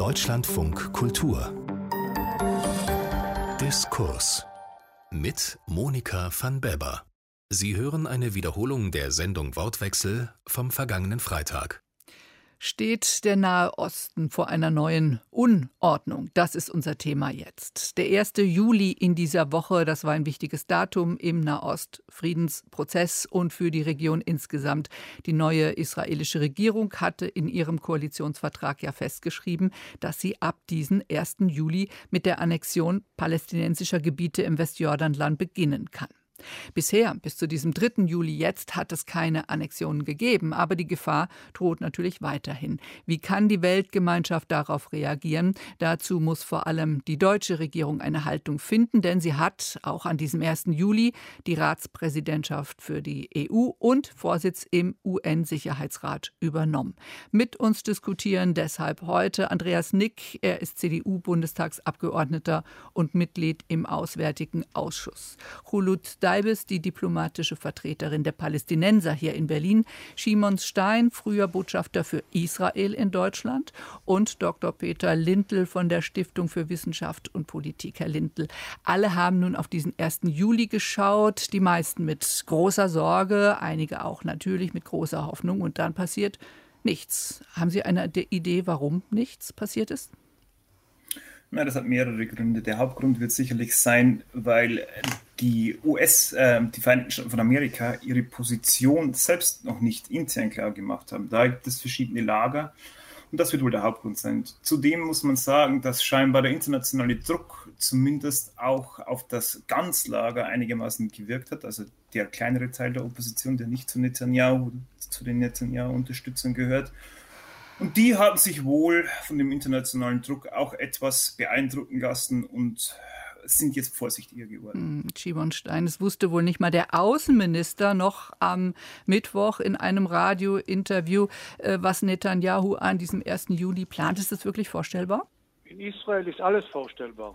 Deutschlandfunk Kultur Diskurs mit Monika van Beber. Sie hören eine Wiederholung der Sendung Wortwechsel vom vergangenen Freitag steht der Nahe Osten vor einer neuen Unordnung. Das ist unser Thema jetzt. Der 1. Juli in dieser Woche, das war ein wichtiges Datum im Nahost-Friedensprozess und für die Region insgesamt. Die neue israelische Regierung hatte in ihrem Koalitionsvertrag ja festgeschrieben, dass sie ab diesem 1. Juli mit der Annexion palästinensischer Gebiete im Westjordanland beginnen kann. Bisher, bis zu diesem 3. Juli jetzt, hat es keine Annexionen gegeben, aber die Gefahr droht natürlich weiterhin. Wie kann die Weltgemeinschaft darauf reagieren? Dazu muss vor allem die deutsche Regierung eine Haltung finden, denn sie hat auch an diesem 1. Juli die Ratspräsidentschaft für die EU und Vorsitz im UN-Sicherheitsrat übernommen. Mit uns diskutieren deshalb heute Andreas Nick. Er ist CDU-Bundestagsabgeordneter und Mitglied im Auswärtigen Ausschuss. Hulut Deibes, die diplomatische Vertreterin der Palästinenser hier in Berlin, Shimon Stein, früher Botschafter für Israel in Deutschland und Dr. Peter Lindl von der Stiftung für Wissenschaft und Politik. Herr Lindl, alle haben nun auf diesen 1. Juli geschaut, die meisten mit großer Sorge, einige auch natürlich mit großer Hoffnung und dann passiert nichts. Haben Sie eine Idee, warum nichts passiert ist? Na, das hat mehrere Gründe. Der Hauptgrund wird sicherlich sein, weil die US, äh, die Vereinigten Staaten von Amerika, ihre Position selbst noch nicht intern klar gemacht haben. Da gibt es verschiedene Lager und das wird wohl der Hauptgrund sein. Zudem muss man sagen, dass scheinbar der internationale Druck zumindest auch auf das Ganzlager einigermaßen gewirkt hat, also der kleinere Teil der Opposition, der nicht zu Netanyahu, zu den Netanyahu-Unterstützern gehört. Und die haben sich wohl von dem internationalen Druck auch etwas beeindrucken lassen und sind jetzt vorsichtiger geworden. Schibon hm, Stein, das wusste wohl nicht mal der Außenminister noch am Mittwoch in einem Radiointerview, äh, was Netanyahu an diesem 1. Juli plant. Ist das wirklich vorstellbar? In Israel ist alles vorstellbar.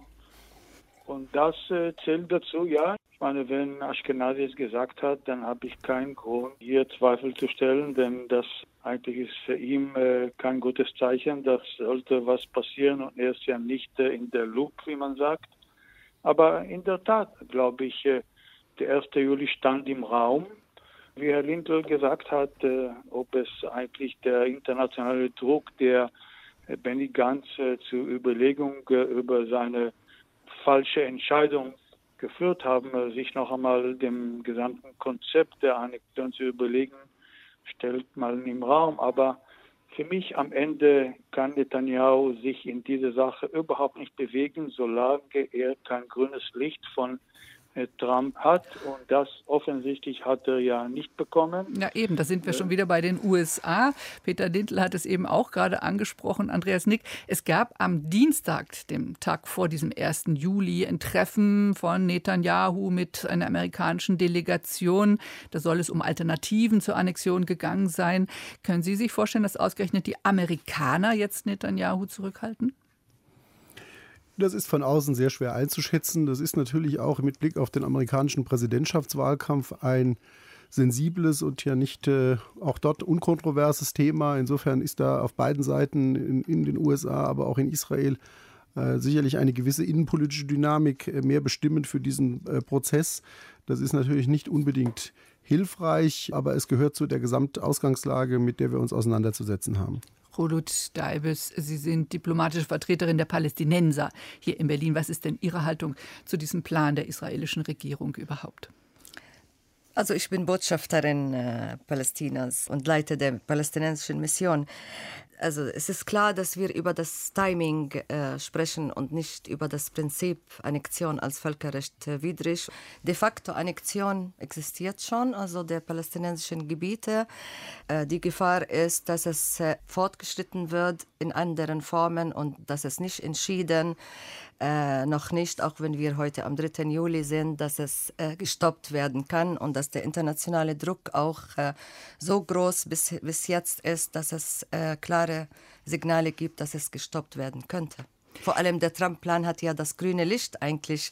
Und das äh, zählt dazu, ja. Ich meine, wenn Ashkenazi es gesagt hat, dann habe ich keinen Grund, hier Zweifel zu stellen, denn das eigentlich ist für ihn äh, kein gutes Zeichen. Das sollte was passieren und er ist ja nicht äh, in der Loop, wie man sagt. Aber in der Tat, glaube ich, äh, der 1. Juli stand im Raum. Wie Herr Lindl gesagt hat, äh, ob es eigentlich der internationale Druck, der Benny Gantz äh, zur Überlegung über seine falsche Entscheidung geführt haben, sich noch einmal dem gesamten Konzept der Annexion zu überlegen, stellt mal im Raum. Aber für mich am Ende kann Netanyahu sich in diese Sache überhaupt nicht bewegen, solange er kein grünes Licht von Trump hat. Und das offensichtlich hat er ja nicht bekommen. Ja, eben, da sind wir schon wieder bei den USA. Peter Lindl hat es eben auch gerade angesprochen, Andreas Nick. Es gab am Dienstag, dem Tag vor diesem 1. Juli, ein Treffen von Netanyahu mit einer amerikanischen Delegation. Da soll es um Alternativen zur Annexion gegangen sein. Können Sie sich vorstellen, dass ausgerechnet die Amerikaner jetzt Netanyahu zurückhalten? Das ist von außen sehr schwer einzuschätzen. Das ist natürlich auch mit Blick auf den amerikanischen Präsidentschaftswahlkampf ein sensibles und ja nicht äh, auch dort unkontroverses Thema. Insofern ist da auf beiden Seiten in, in den USA, aber auch in Israel äh, sicherlich eine gewisse innenpolitische Dynamik äh, mehr bestimmend für diesen äh, Prozess. Das ist natürlich nicht unbedingt hilfreich, aber es gehört zu der Gesamtausgangslage, mit der wir uns auseinanderzusetzen haben. Rulut Daibes, Sie sind diplomatische Vertreterin der Palästinenser hier in Berlin. Was ist denn Ihre Haltung zu diesem Plan der israelischen Regierung überhaupt? Also ich bin Botschafterin äh, Palästinas und leite der palästinensischen Mission also es ist klar, dass wir über das Timing äh, sprechen und nicht über das Prinzip Annexion als Völkerrecht äh, widrig. De facto Annexion existiert schon, also der palästinensischen Gebiete. Äh, die Gefahr ist, dass es äh, fortgeschritten wird in anderen Formen und dass es nicht entschieden äh, noch nicht, auch wenn wir heute am 3. Juli sind, dass es äh, gestoppt werden kann und dass der internationale Druck auch äh, so groß bis, bis jetzt ist, dass es äh, klare Signale gibt, dass es gestoppt werden könnte. Vor allem der Trump-Plan hat ja das grüne Licht eigentlich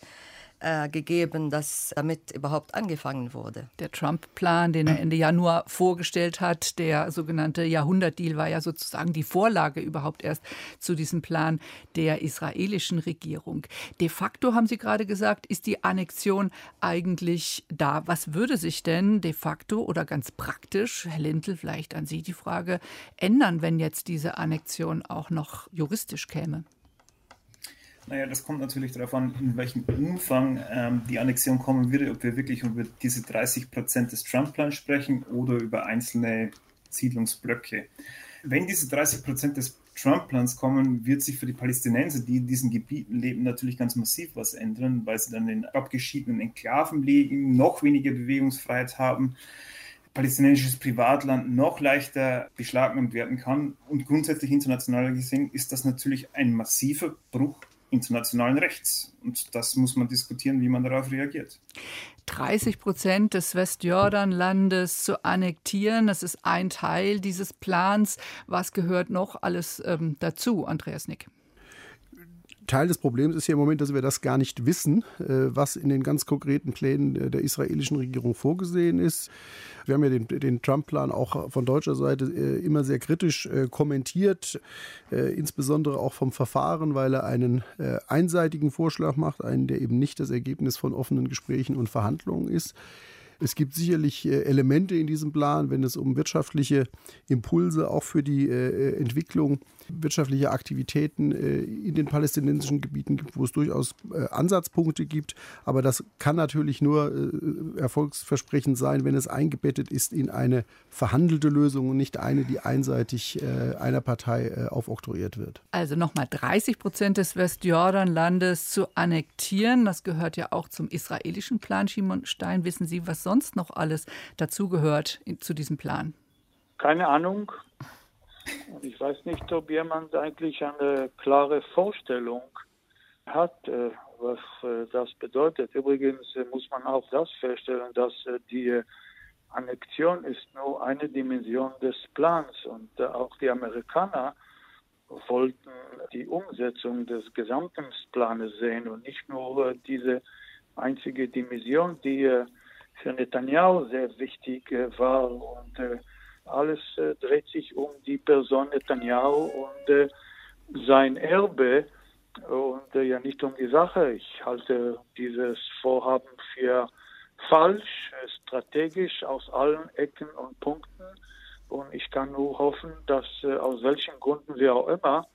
äh, gegeben, dass damit überhaupt angefangen wurde. Der Trump-Plan, den er Ende Januar vorgestellt hat, der sogenannte Jahrhundertdeal, war ja sozusagen die Vorlage überhaupt erst zu diesem Plan der israelischen Regierung. De facto, haben Sie gerade gesagt, ist die Annexion eigentlich da. Was würde sich denn de facto oder ganz praktisch, Herr Lindl, vielleicht an Sie die Frage, ändern, wenn jetzt diese Annexion auch noch juristisch käme? Naja, das kommt natürlich darauf an, in welchem Umfang ähm, die Annexion kommen würde, ob wir wirklich über diese 30 Prozent des Trump-Plans sprechen oder über einzelne Siedlungsblöcke. Wenn diese 30 Prozent des Trump-Plans kommen, wird sich für die Palästinenser, die in diesen Gebieten leben, natürlich ganz massiv was ändern, weil sie dann in abgeschiedenen Enklaven liegen, noch weniger Bewegungsfreiheit haben, palästinensisches Privatland noch leichter beschlagnahmt werden kann. Und grundsätzlich international gesehen ist das natürlich ein massiver Bruch internationalen Rechts. Und das muss man diskutieren, wie man darauf reagiert. 30 Prozent des Westjordanlandes zu annektieren, das ist ein Teil dieses Plans. Was gehört noch alles ähm, dazu, Andreas Nick? Teil des Problems ist ja im Moment, dass wir das gar nicht wissen, äh, was in den ganz konkreten Plänen der israelischen Regierung vorgesehen ist. Wir haben ja den, den Trump-Plan auch von deutscher Seite äh, immer sehr kritisch äh, kommentiert, insbesondere auch vom Verfahren, weil er einen einseitigen Vorschlag macht, einen, der eben nicht das Ergebnis von offenen Gesprächen und Verhandlungen ist. Es gibt sicherlich äh, Elemente in diesem Plan, wenn es um wirtschaftliche Impulse auch für die äh, Entwicklung wirtschaftlicher Aktivitäten äh, in den palästinensischen Gebieten gibt, wo es durchaus Ansatzpunkte gibt. Aber das kann natürlich nur erfolgsversprechend sein, wenn es eingebettet ist in eine verhandelte Lösung und nicht eine, die einseitig einer Partei aufoktroyiert wird. Also nochmal 30 Prozent des Westjordanlandes zu annektieren. Das gehört ja auch zum israelischen Plan. Schimon Stein, wissen Sie, was sonst sonst noch alles dazugehört zu diesem Plan? Keine Ahnung. Ich weiß nicht, ob jemand eigentlich eine klare Vorstellung hat, äh, was äh, das bedeutet. Übrigens äh, muss man auch das feststellen, dass die Annexion ist nur eine Dimension des Plans und auch die Amerikaner wollten die Umsetzung des gesamten Planes sehen und nicht nur diese einzige Dimension, die für Netanyahu sehr wichtig äh, war. Und äh, alles äh, dreht sich um die Person Netanyahu und sein Erbe und ja nicht um die Sache. Ich halte dieses Vorhaben für falsch, strategisch aus allen Ecken und Punkten. Und ich kann nur hoffen, dass aus welchen Gründen wie auch immer,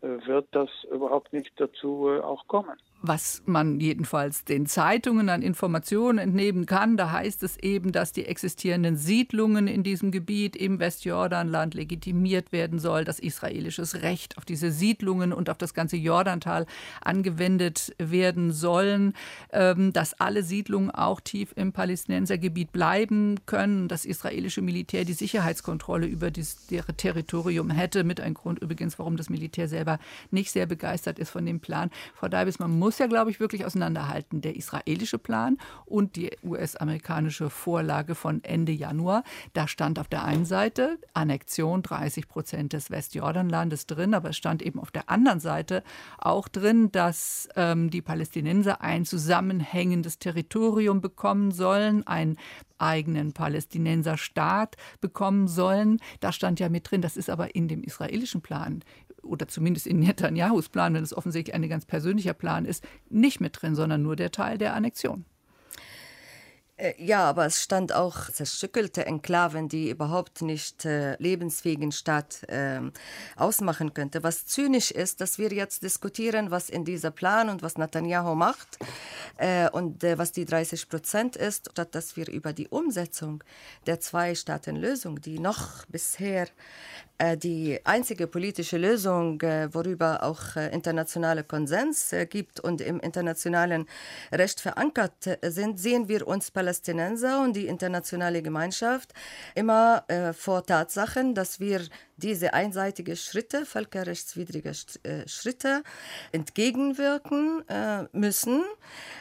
wird das überhaupt nicht dazu auch kommen was man jedenfalls den Zeitungen an Informationen entnehmen kann. Da heißt es eben, dass die existierenden Siedlungen in diesem Gebiet im Westjordanland legitimiert werden soll, dass israelisches Recht auf diese Siedlungen und auf das ganze Jordantal angewendet werden sollen, ähm, dass alle Siedlungen auch tief im Palästinensergebiet bleiben können, das israelische Militär die Sicherheitskontrolle über das Territorium hätte, mit einem Grund übrigens, warum das Militär selber nicht sehr begeistert ist von dem Plan. Frau Deibis, man muss muss ja, glaube ich, wirklich auseinanderhalten. Der israelische Plan und die US-amerikanische Vorlage von Ende Januar. Da stand auf der einen Seite Annexion 30 Prozent des Westjordanlandes drin, aber es stand eben auf der anderen Seite auch drin, dass ähm, die Palästinenser ein zusammenhängendes Territorium bekommen sollen, einen eigenen Palästinenserstaat bekommen sollen. Da stand ja mit drin, das ist aber in dem israelischen Plan oder zumindest in Netanyahus Plan, wenn es offensichtlich ein ganz persönlicher Plan ist, nicht mit drin, sondern nur der Teil der Annexion. Äh, ja, aber es stand auch zerstückelte Enklaven, die überhaupt nicht äh, lebensfähigen Staat äh, ausmachen könnte. Was zynisch ist, dass wir jetzt diskutieren, was in dieser Plan und was Netanyahu macht äh, und äh, was die 30 Prozent ist, statt dass wir über die Umsetzung der Zwei-Staaten-Lösung, die noch bisher äh, die einzige politische Lösung, worüber auch äh, internationale Konsens gibt und im internationalen Recht verankert sind, sehen wir uns Palästinenser und die internationale Gemeinschaft immer vor Tatsachen, dass wir diese einseitigen Schritte, völkerrechtswidrige äh, Schritte entgegenwirken äh, müssen.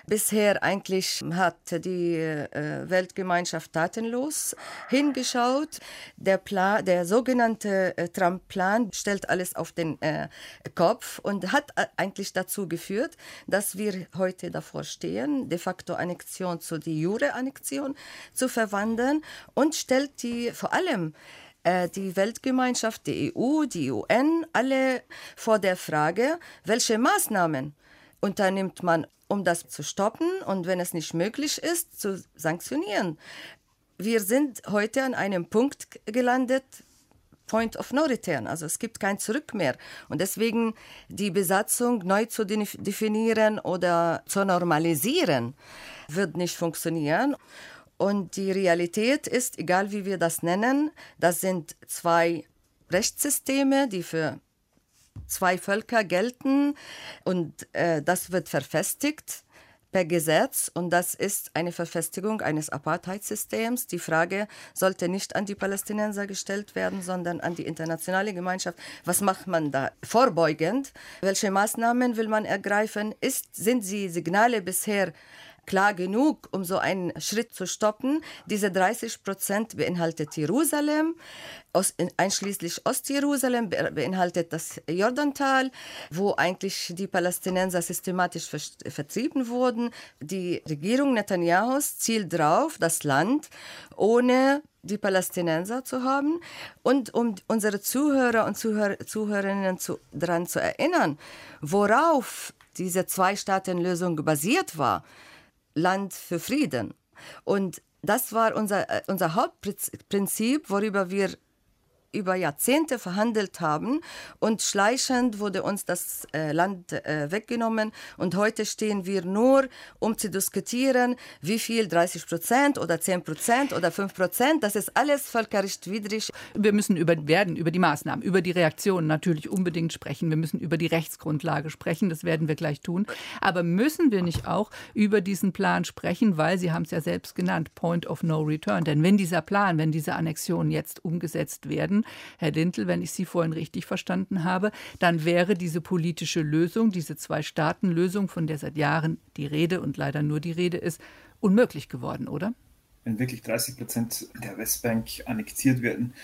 Bisher eigentlich hat die äh, Weltgemeinschaft tatenlos hingeschaut. Der, Plan, der sogenannte Trump-Plan stellt alles auf den Kopf und hat eigentlich dazu geführt, dass wir heute davor stehen, de facto Annexion zu die Jure-Annexion zu verwandeln und stellt die vor allem die Weltgemeinschaft, die EU, die UN, alle vor der Frage, welche Maßnahmen unternimmt man, um das zu stoppen und wenn es nicht möglich ist, zu sanktionieren. Wir sind heute an einem Punkt gelandet, Point of No Return, also es gibt kein Zurück mehr. Und deswegen die Besatzung neu zu definieren oder zu normalisieren, wird nicht funktionieren. Und die Realität ist, egal wie wir das nennen, das sind zwei Rechtssysteme, die für zwei Völker gelten und äh, das wird verfestigt per Gesetz und das ist eine Verfestigung eines Apartheidsystems. Die Frage sollte nicht an die Palästinenser gestellt werden, sondern an die internationale Gemeinschaft. Was macht man da vorbeugend? Welche Maßnahmen will man ergreifen? Ist, sind die Signale bisher klar genug, um so einen Schritt zu stoppen. Diese 30 Prozent beinhaltet Jerusalem, einschließlich Ostjerusalem beinhaltet das Jordantal, wo eigentlich die Palästinenser systematisch vertrieben wurden. Die Regierung Netanyahus zielt darauf, das Land ohne die Palästinenser zu haben. Und um unsere Zuhörer und Zuhör Zuhörerinnen zu, daran zu erinnern, worauf diese Zwei-Staaten-Lösung basiert war, Land für Frieden. Und das war unser, äh, unser Hauptprinzip, worüber wir über Jahrzehnte verhandelt haben und schleichend wurde uns das äh, Land äh, weggenommen und heute stehen wir nur, um zu diskutieren, wie viel 30 Prozent oder 10 Prozent oder 5 Prozent, das ist alles völkerrechtswidrig. Wir müssen über, werden über die Maßnahmen, über die Reaktionen natürlich unbedingt sprechen. Wir müssen über die Rechtsgrundlage sprechen, das werden wir gleich tun. Aber müssen wir nicht auch über diesen Plan sprechen, weil Sie haben es ja selbst genannt, Point of No Return. Denn wenn dieser Plan, wenn diese Annexionen jetzt umgesetzt werden, Herr Lintel, wenn ich Sie vorhin richtig verstanden habe, dann wäre diese politische Lösung, diese Zwei-Staaten-Lösung, von der seit Jahren die Rede und leider nur die Rede ist, unmöglich geworden, oder? Wenn wirklich 30 Prozent der Westbank annektiert werden,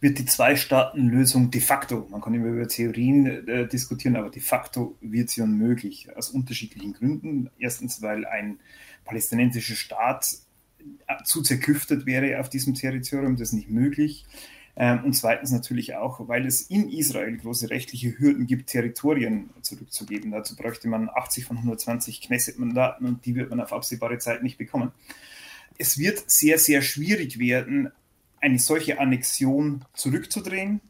wird die Zwei-Staaten-Lösung de facto, man kann immer über Theorien äh, diskutieren, aber de facto wird sie unmöglich, aus unterschiedlichen Gründen. Erstens, weil ein palästinensischer Staat zu zerklüftet wäre auf diesem Territorium, das ist nicht möglich. Ähm, und zweitens natürlich auch, weil es in Israel große rechtliche Hürden gibt, Territorien zurückzugeben. Dazu bräuchte man 80 von 120 Knesset-Mandaten und die wird man auf absehbare Zeit nicht bekommen. Es wird sehr, sehr schwierig werden, eine solche Annexion zurückzudrehen.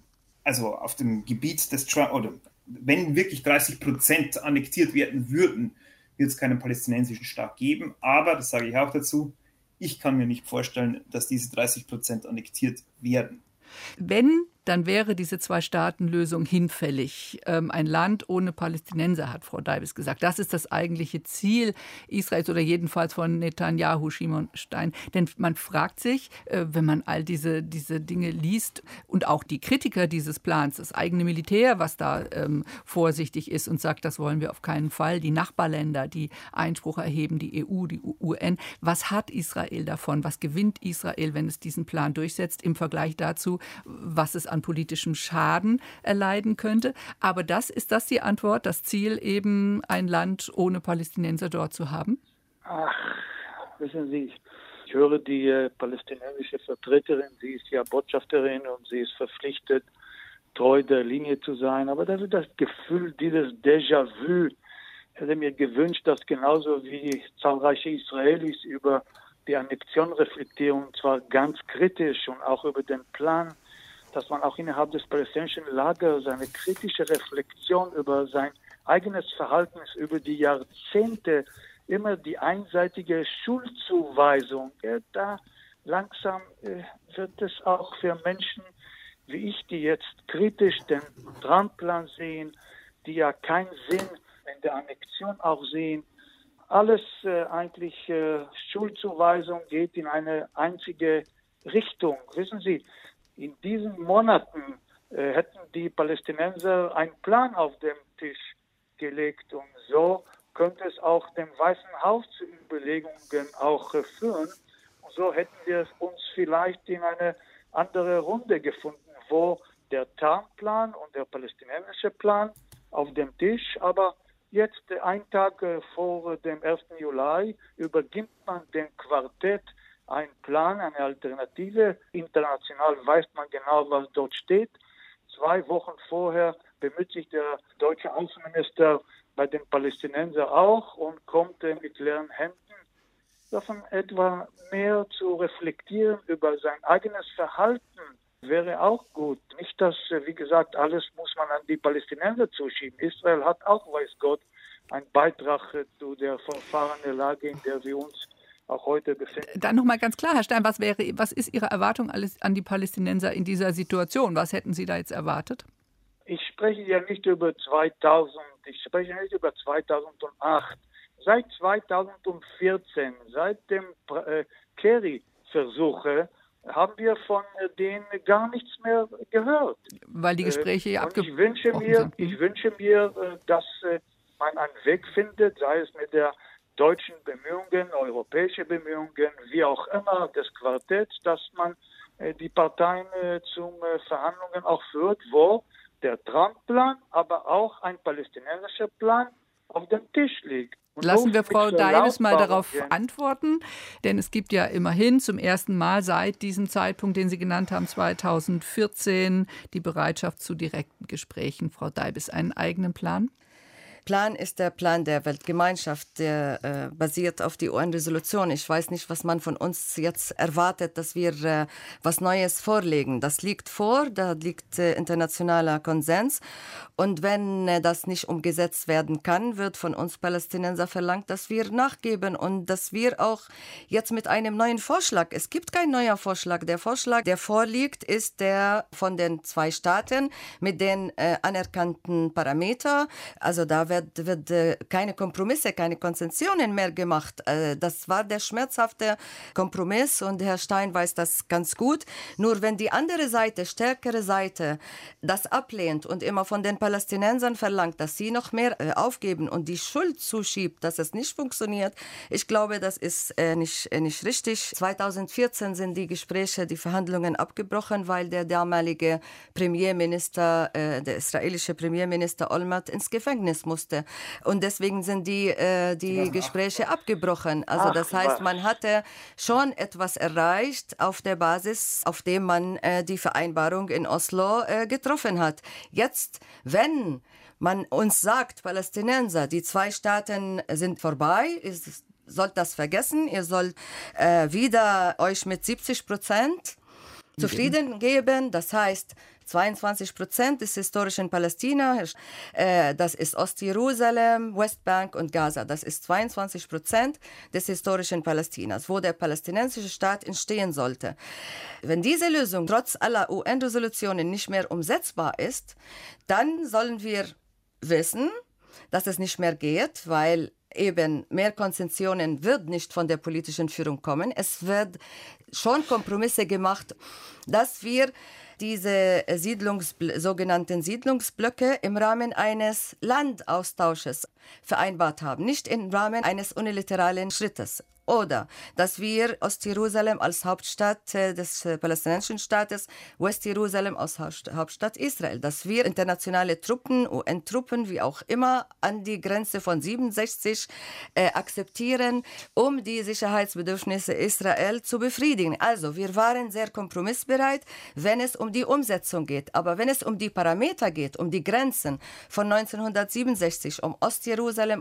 Also auf dem Gebiet des Trump, oder wenn wirklich 30 Prozent annektiert werden würden, wird es keinen palästinensischen Staat geben. Aber, das sage ich auch dazu, ich kann mir nicht vorstellen, dass diese 30 Prozent annektiert werden. Wenn dann wäre diese Zwei-Staaten-Lösung hinfällig. Ähm, ein Land ohne Palästinenser, hat Frau Deibes gesagt. Das ist das eigentliche Ziel Israels oder jedenfalls von Netanyahu, Shimon Stein. Denn man fragt sich, äh, wenn man all diese, diese Dinge liest und auch die Kritiker dieses Plans, das eigene Militär, was da ähm, vorsichtig ist und sagt, das wollen wir auf keinen Fall, die Nachbarländer, die Einspruch erheben, die EU, die UN, was hat Israel davon? Was gewinnt Israel, wenn es diesen Plan durchsetzt im Vergleich dazu, was es an politischem Schaden erleiden könnte. Aber das ist das die Antwort, das Ziel, eben ein Land ohne Palästinenser dort zu haben? Ach, wissen Sie, ich höre die äh, palästinensische Vertreterin, sie ist ja Botschafterin und sie ist verpflichtet, treu der Linie zu sein. Aber das ist das Gefühl, dieses Déjà-vu. Ich hätte mir gewünscht, dass genauso wie zahlreiche Israelis über die Annexion reflektieren, und zwar ganz kritisch und auch über den Plan dass man auch innerhalb des palästinensischen Lagers eine kritische Reflexion über sein eigenes Verhalten über die Jahrzehnte, immer die einseitige Schuldzuweisung, da langsam äh, wird es auch für Menschen wie ich, die jetzt kritisch den Trump-Plan sehen, die ja keinen Sinn in der Annexion auch sehen, alles äh, eigentlich äh, Schuldzuweisung geht in eine einzige Richtung. Wissen Sie, in diesen Monaten äh, hätten die Palästinenser einen Plan auf dem Tisch gelegt und so könnte es auch dem Weißen Haus zu Überlegungen auch äh, führen. Und so hätten wir uns vielleicht in eine andere Runde gefunden, wo der Tarnplan und der palästinensische Plan auf dem Tisch, aber jetzt, äh, ein Tag äh, vor dem 1. Juli, übergibt man dem Quartett einen Plan, eine Alternative. International weiß man genau, was dort steht. Zwei Wochen vorher bemüht sich der deutsche Außenminister bei den Palästinensern auch und kommt mit leeren Händen davon etwa mehr zu reflektieren über sein eigenes Verhalten wäre auch gut. Nicht, dass, wie gesagt, alles muss man an die Palästinenser zuschieben. Israel hat auch, weiß Gott, einen Beitrag zu der verfahrenen Lage, in der wir uns auch heute befinden. Dann nochmal ganz klar, Herr Stein, was, wäre, was ist Ihre Erwartung alles an die Palästinenser in dieser Situation? Was hätten Sie da jetzt erwartet? Ich spreche ja nicht über 2000, ich spreche nicht über 2008. Seit 2014, seit dem äh, Kerry-Versuche, haben wir von denen gar nichts mehr gehört. Weil die Gespräche ja äh, ich wünsche mir, Ich wünsche mir, äh, dass äh, man einen Weg findet, sei es mit der deutschen Bemühungen, europäische Bemühungen, wie auch immer, des Quartetts, dass man die Parteien zum Verhandlungen auch führt, wo der Trump-Plan, aber auch ein palästinensischer Plan auf dem Tisch liegt. Lassen wir Frau Davis mal darauf antworten, denn es gibt ja immerhin zum ersten Mal seit diesem Zeitpunkt, den Sie genannt haben, 2014, die Bereitschaft zu direkten Gesprächen. Frau Davis, einen eigenen Plan? Plan ist der Plan der Weltgemeinschaft, der äh, basiert auf die UN-Resolution. Ich weiß nicht, was man von uns jetzt erwartet, dass wir äh, was Neues vorlegen. Das liegt vor, da liegt äh, internationaler Konsens. Und wenn äh, das nicht umgesetzt werden kann, wird von uns Palästinenser verlangt, dass wir nachgeben und dass wir auch jetzt mit einem neuen Vorschlag, es gibt kein neuer Vorschlag. Der Vorschlag, der vorliegt, ist der von den zwei Staaten mit den äh, anerkannten Parametern. Also da wird, wird äh, keine Kompromisse, keine Konzessionen mehr gemacht. Äh, das war der schmerzhafte Kompromiss und Herr Stein weiß das ganz gut. Nur wenn die andere Seite, stärkere Seite, das ablehnt und immer von den Palästinensern verlangt, dass sie noch mehr äh, aufgeben und die Schuld zuschiebt, dass es nicht funktioniert, ich glaube, das ist nicht, nicht richtig. 2014 sind die Gespräche, die Verhandlungen abgebrochen, weil der damalige Premierminister, der israelische Premierminister Olmert ins Gefängnis musste musste. Und deswegen sind die, äh, die Gespräche abgebrochen. Also das heißt, man hatte schon etwas erreicht auf der Basis, auf dem man äh, die Vereinbarung in Oslo äh, getroffen hat. Jetzt, wenn man uns sagt, Palästinenser, die zwei Staaten sind vorbei, ist, sollt das vergessen, ihr sollt äh, wieder euch mit 70 Prozent zufrieden geben. Das heißt, 22 Prozent des historischen Palästina, äh, das ist Ostjerusalem, Westbank und Gaza. Das ist 22 Prozent des historischen Palästinas, wo der palästinensische Staat entstehen sollte. Wenn diese Lösung trotz aller UN-Resolutionen nicht mehr umsetzbar ist, dann sollen wir wissen, dass es nicht mehr geht, weil eben mehr Konzessionen wird nicht von der politischen Führung kommen. Es wird schon Kompromisse gemacht, dass wir diese Siedlungs sogenannten Siedlungsblöcke im Rahmen eines Landaustausches vereinbart haben, nicht im Rahmen eines unilateralen Schrittes oder dass wir Ostjerusalem als Hauptstadt äh, des äh, palästinensischen Staates, Westjerusalem als Hauptstadt Israel, dass wir internationale Truppen, UN-Truppen, wie auch immer, an die Grenze von 67 äh, akzeptieren, um die Sicherheitsbedürfnisse Israel zu befriedigen. Also wir waren sehr kompromissbereit, wenn es um die Umsetzung geht. Aber wenn es um die Parameter geht, um die Grenzen von 1967, um Ostjerusalem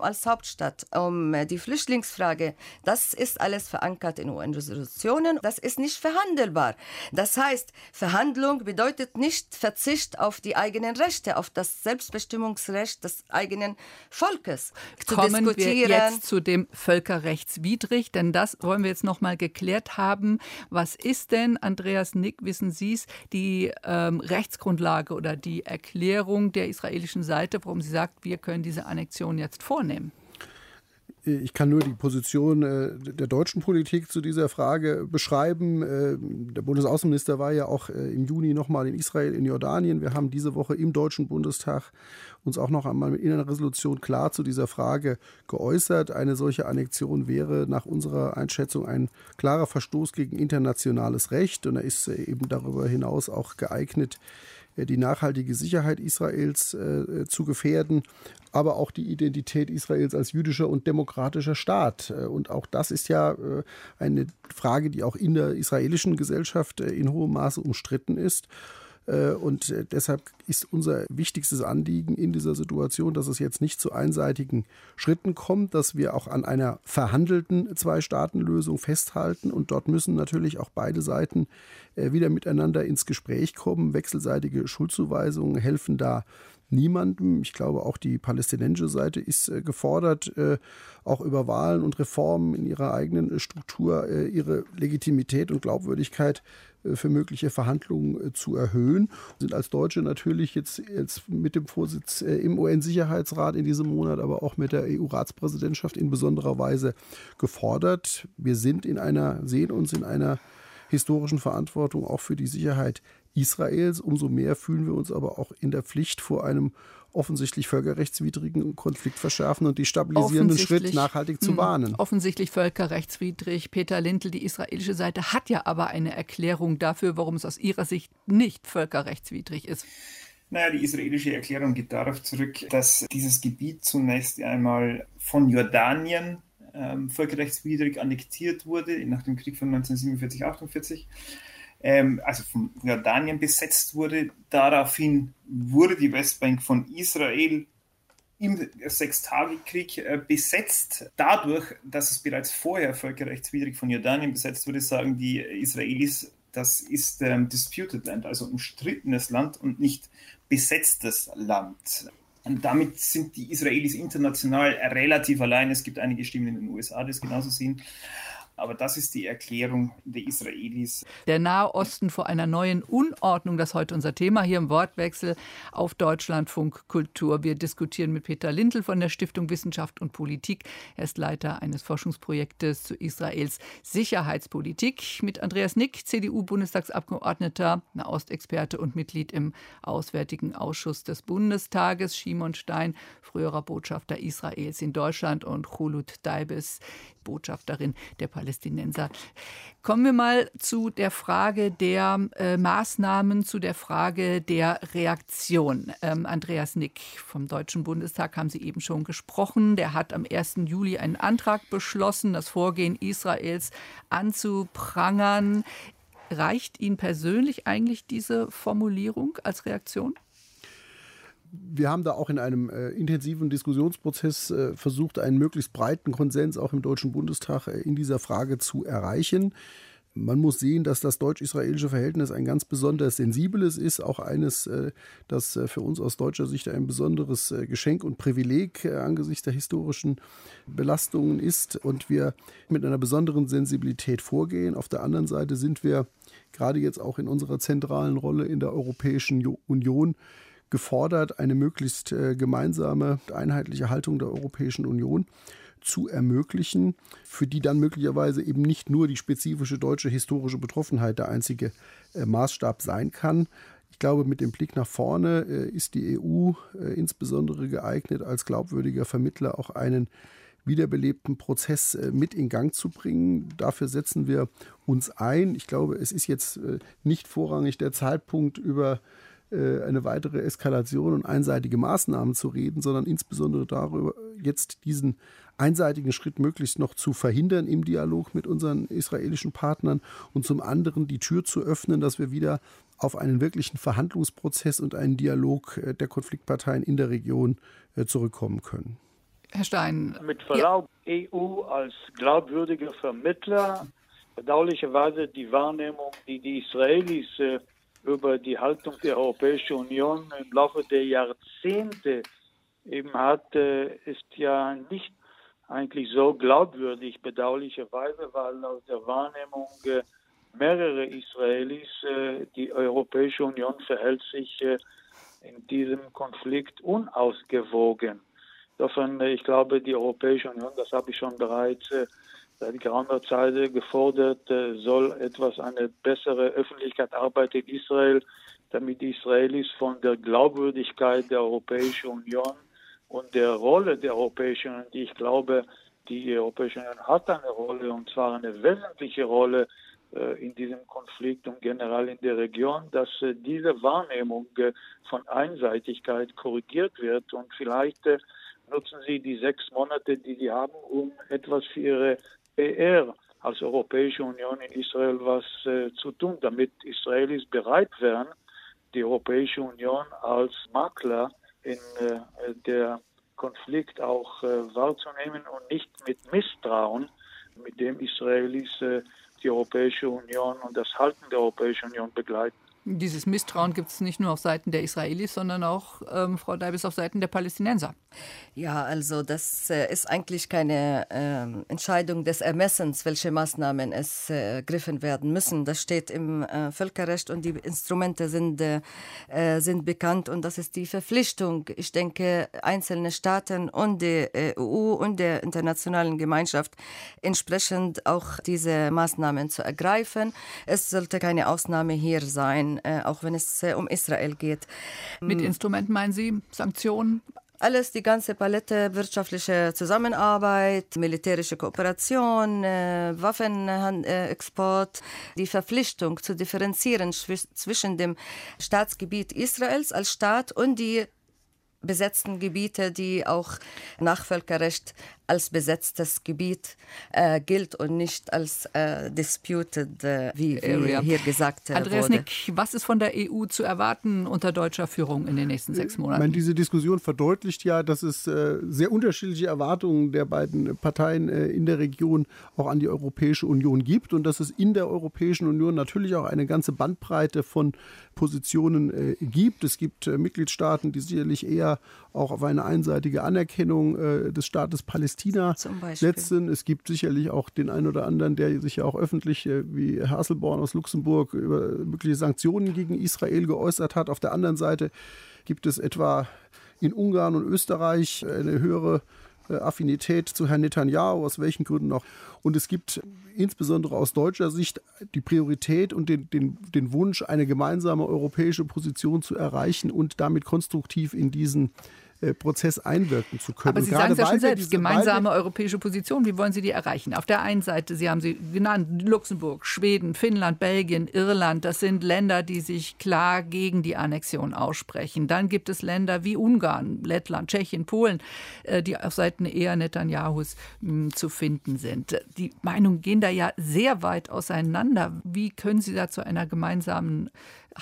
als Hauptstadt, um äh, die Flüchtlingsfrage, das ist alles verankert in UN-Resolutionen. Das ist nicht verhandelbar. Das heißt, Verhandlung bedeutet nicht Verzicht auf die eigenen Rechte, auf das Selbstbestimmungsrecht des eigenen Volkes. Zu Kommen diskutieren. wir jetzt zu dem völkerrechtswidrig, denn das wollen wir jetzt noch mal geklärt haben. Was ist denn, Andreas Nick, wissen Sie es, die ähm, Rechtsgrundlage oder die Erklärung der israelischen Seite, warum sie sagt, wir können diese Annexion jetzt vornehmen? Ich kann nur die Position äh, der deutschen Politik zu dieser Frage beschreiben. Äh, der Bundesaußenminister war ja auch äh, im Juni nochmal in Israel, in Jordanien. Wir haben diese Woche im Deutschen Bundestag uns auch noch einmal in einer Resolution klar zu dieser Frage geäußert. Eine solche Annexion wäre nach unserer Einschätzung ein klarer Verstoß gegen internationales Recht und er ist eben darüber hinaus auch geeignet, die nachhaltige Sicherheit Israels äh, zu gefährden, aber auch die Identität Israels als jüdischer und demokratischer Staat. Äh, und auch das ist ja äh, eine Frage, die auch in der israelischen Gesellschaft äh, in hohem Maße umstritten ist. Äh, und äh, deshalb ist unser wichtigstes Anliegen in dieser Situation, dass es jetzt nicht zu einseitigen Schritten kommt, dass wir auch an einer verhandelten Zwei-Staaten-Lösung festhalten. Und dort müssen natürlich auch beide Seiten äh, wieder miteinander ins Gespräch kommen. Wechselseitige Schuldzuweisungen helfen da niemandem. Ich glaube, auch die palästinensische Seite ist gefordert, auch über Wahlen und Reformen in ihrer eigenen Struktur ihre Legitimität und Glaubwürdigkeit für mögliche Verhandlungen äh, zu erhöhen. Wir sind als Deutsche natürlich jetzt, jetzt mit dem Vorsitz äh, im UN-Sicherheitsrat in diesem Monat, aber auch mit der EU-Ratspräsidentschaft in besonderer Weise gefordert. Wir sind in einer, sehen uns in einer historischen Verantwortung auch für die Sicherheit Israels. Umso mehr fühlen wir uns aber auch in der Pflicht vor einem offensichtlich völkerrechtswidrigen Konflikt verschärfen und die stabilisierenden Schritt nachhaltig zu hm, warnen. Offensichtlich völkerrechtswidrig. Peter Lindl, die israelische Seite hat ja aber eine Erklärung dafür, warum es aus ihrer Sicht nicht völkerrechtswidrig ist. Naja, die israelische Erklärung geht darauf zurück, dass dieses Gebiet zunächst einmal von Jordanien ähm, völkerrechtswidrig annektiert wurde nach dem Krieg von 1947-48 ähm, also von Jordanien besetzt wurde. Daraufhin wurde die Westbank von Israel im Sechstagekrieg äh, besetzt. Dadurch, dass es bereits vorher völkerrechtswidrig von Jordanien besetzt wurde, sagen die Israelis, das ist ähm, disputed land, also umstrittenes Land und nicht besetztes Land. Und damit sind die Israelis international relativ allein. Es gibt einige Stimmen in den USA, die es genauso sehen. Aber das ist die Erklärung der Israelis. Der Nahe Osten vor einer neuen Unordnung, das ist heute unser Thema hier im Wortwechsel auf Deutschlandfunk Kultur. Wir diskutieren mit Peter Lindl von der Stiftung Wissenschaft und Politik. Er ist Leiter eines Forschungsprojektes zu Israels Sicherheitspolitik. Mit Andreas Nick, CDU-Bundestagsabgeordneter, Nahostexperte und Mitglied im Auswärtigen Ausschuss des Bundestages. Shimon Stein, früherer Botschafter Israels in Deutschland und Chulut Daibes, Botschafterin der Palästinenser. Kommen wir mal zu der Frage der äh, Maßnahmen, zu der Frage der Reaktion. Ähm, Andreas Nick vom Deutschen Bundestag haben Sie eben schon gesprochen. Der hat am 1. Juli einen Antrag beschlossen, das Vorgehen Israels anzuprangern. Reicht Ihnen persönlich eigentlich diese Formulierung als Reaktion? Wir haben da auch in einem äh, intensiven Diskussionsprozess äh, versucht, einen möglichst breiten Konsens auch im Deutschen Bundestag äh, in dieser Frage zu erreichen. Man muss sehen, dass das deutsch-israelische Verhältnis ein ganz besonders sensibles ist, auch eines, äh, das äh, für uns aus deutscher Sicht ein besonderes äh, Geschenk und Privileg angesichts der historischen Belastungen ist und wir mit einer besonderen Sensibilität vorgehen. Auf der anderen Seite sind wir gerade jetzt auch in unserer zentralen Rolle in der Europäischen Union gefordert, eine möglichst äh, gemeinsame, einheitliche Haltung der Europäischen Union zu ermöglichen, für die dann möglicherweise eben nicht nur die spezifische deutsche historische Betroffenheit der einzige äh, Maßstab sein kann. Ich glaube, mit dem Blick nach vorne äh, ist die EU insbesondere geeignet, als glaubwürdiger Vermittler auch einen wiederbelebten Prozess mit in Gang zu bringen. Dafür setzen wir uns ein. Ich glaube, es ist jetzt nicht vorrangig der Zeitpunkt, über eine weitere Eskalation und einseitige Maßnahmen zu reden, sondern insbesondere darüber, jetzt diesen einseitigen Schritt möglichst noch zu verhindern im Dialog mit unseren israelischen Partnern und zum anderen die Tür zu öffnen, dass wir wieder auf einen wirklichen Verhandlungsprozess und einen Dialog äh, der Konfliktparteien in der Region äh, zurückkommen können. Herr Stein. Mit Verlaub, ja. EU als glaubwürdiger Vermittler, bedauerlicherweise die Wahrnehmung, die die Israelis über die Haltung der Europäischen Union im Laufe der Jahrzehnte eben hat, äh, ist ja nicht eigentlich so glaubwürdig, bedauerlicherweise, weil aus der Wahrnehmung äh, mehrerer Israelis äh, die Europäische Union verhält sich in diesem Konflikt unausgewogen. Insofern, ich glaube, die Europäische Union, das habe ich schon bereits seit geraumer Zeit gefordert, soll etwas eine bessere Öffentlichkeitsarbeit in Israel, damit die Israelis von der Glaubwürdigkeit der Europäischen Union und der Rolle der Europäischen Union, die ich glaube, die Europäische Union hat eine Rolle und zwar eine wesentliche Rolle äh, in diesem Konflikt und generell in der Region, dass äh, diese Wahrnehmung äh, von Einseitigkeit korrigiert wird. Und vielleicht nutzen Sie die sechs Monate, die Sie haben, um etwas für Ihre PR als Europäische Union in Israel was zu tun, damit Israelis bereit wären, die Europäische Union als Makler in der Konflikt auch wahrzunehmen und nicht mit Misstrauen, mit dem Israelis die Europäische Union und das Halten der Europäischen Union begleiten. Dieses Misstrauen gibt es nicht nur auf Seiten der Israelis, sondern auch, ähm, Frau Deibes, auf Seiten der Palästinenser. Ja, also das äh, ist eigentlich keine äh, Entscheidung des Ermessens, welche Maßnahmen es äh, ergriffen werden müssen. Das steht im äh, Völkerrecht und die Instrumente sind, äh, äh, sind bekannt und das ist die Verpflichtung. Ich denke, einzelne Staaten und die EU und der internationalen Gemeinschaft entsprechend auch diese Maßnahmen zu ergreifen. Es sollte keine Ausnahme hier sein, auch wenn es um Israel geht. Mit Instrumenten meinen Sie Sanktionen? Alles, die ganze Palette, wirtschaftliche Zusammenarbeit, militärische Kooperation, äh, Waffenexport, die Verpflichtung zu differenzieren zwischen dem Staatsgebiet Israels als Staat und die besetzten Gebiete, die auch nach Völkerrecht als besetztes Gebiet äh, gilt und nicht als äh, disputed, äh, wie, wie hier gesagt äh, Andreas wurde. Nick, was ist von der EU zu erwarten unter deutscher Führung in den nächsten sechs Monaten? Ich meine, diese Diskussion verdeutlicht ja, dass es äh, sehr unterschiedliche Erwartungen der beiden Parteien äh, in der Region auch an die Europäische Union gibt und dass es in der Europäischen Union natürlich auch eine ganze Bandbreite von Positionen gibt. Es gibt Mitgliedstaaten, die sicherlich eher auch auf eine einseitige Anerkennung des Staates Palästina Palästina setzen. Es gibt sicherlich auch den einen oder anderen, der sich ja auch öffentlich, äh, wie Hasselborn aus Luxemburg, über mögliche Sanktionen gegen Israel geäußert hat. Auf der anderen Seite gibt es etwa in Ungarn und Österreich eine höhere äh, Affinität zu Herrn Netanyahu, aus welchen Gründen auch. Und es gibt insbesondere aus deutscher Sicht die Priorität und den, den, den Wunsch, eine gemeinsame europäische Position zu erreichen und damit konstruktiv in diesen Prozess einwirken zu können. Aber Sie sagen es ja schon selbst, gemeinsame europäische Position, wie wollen Sie die erreichen? Auf der einen Seite, Sie haben sie genannt, Luxemburg, Schweden, Finnland, Belgien, Irland, das sind Länder, die sich klar gegen die Annexion aussprechen. Dann gibt es Länder wie Ungarn, Lettland, Tschechien, Polen, äh, die auf Seiten eher Netanyahus hm, zu finden sind. Die Meinungen gehen da ja sehr weit auseinander. Wie können Sie da zu einer gemeinsamen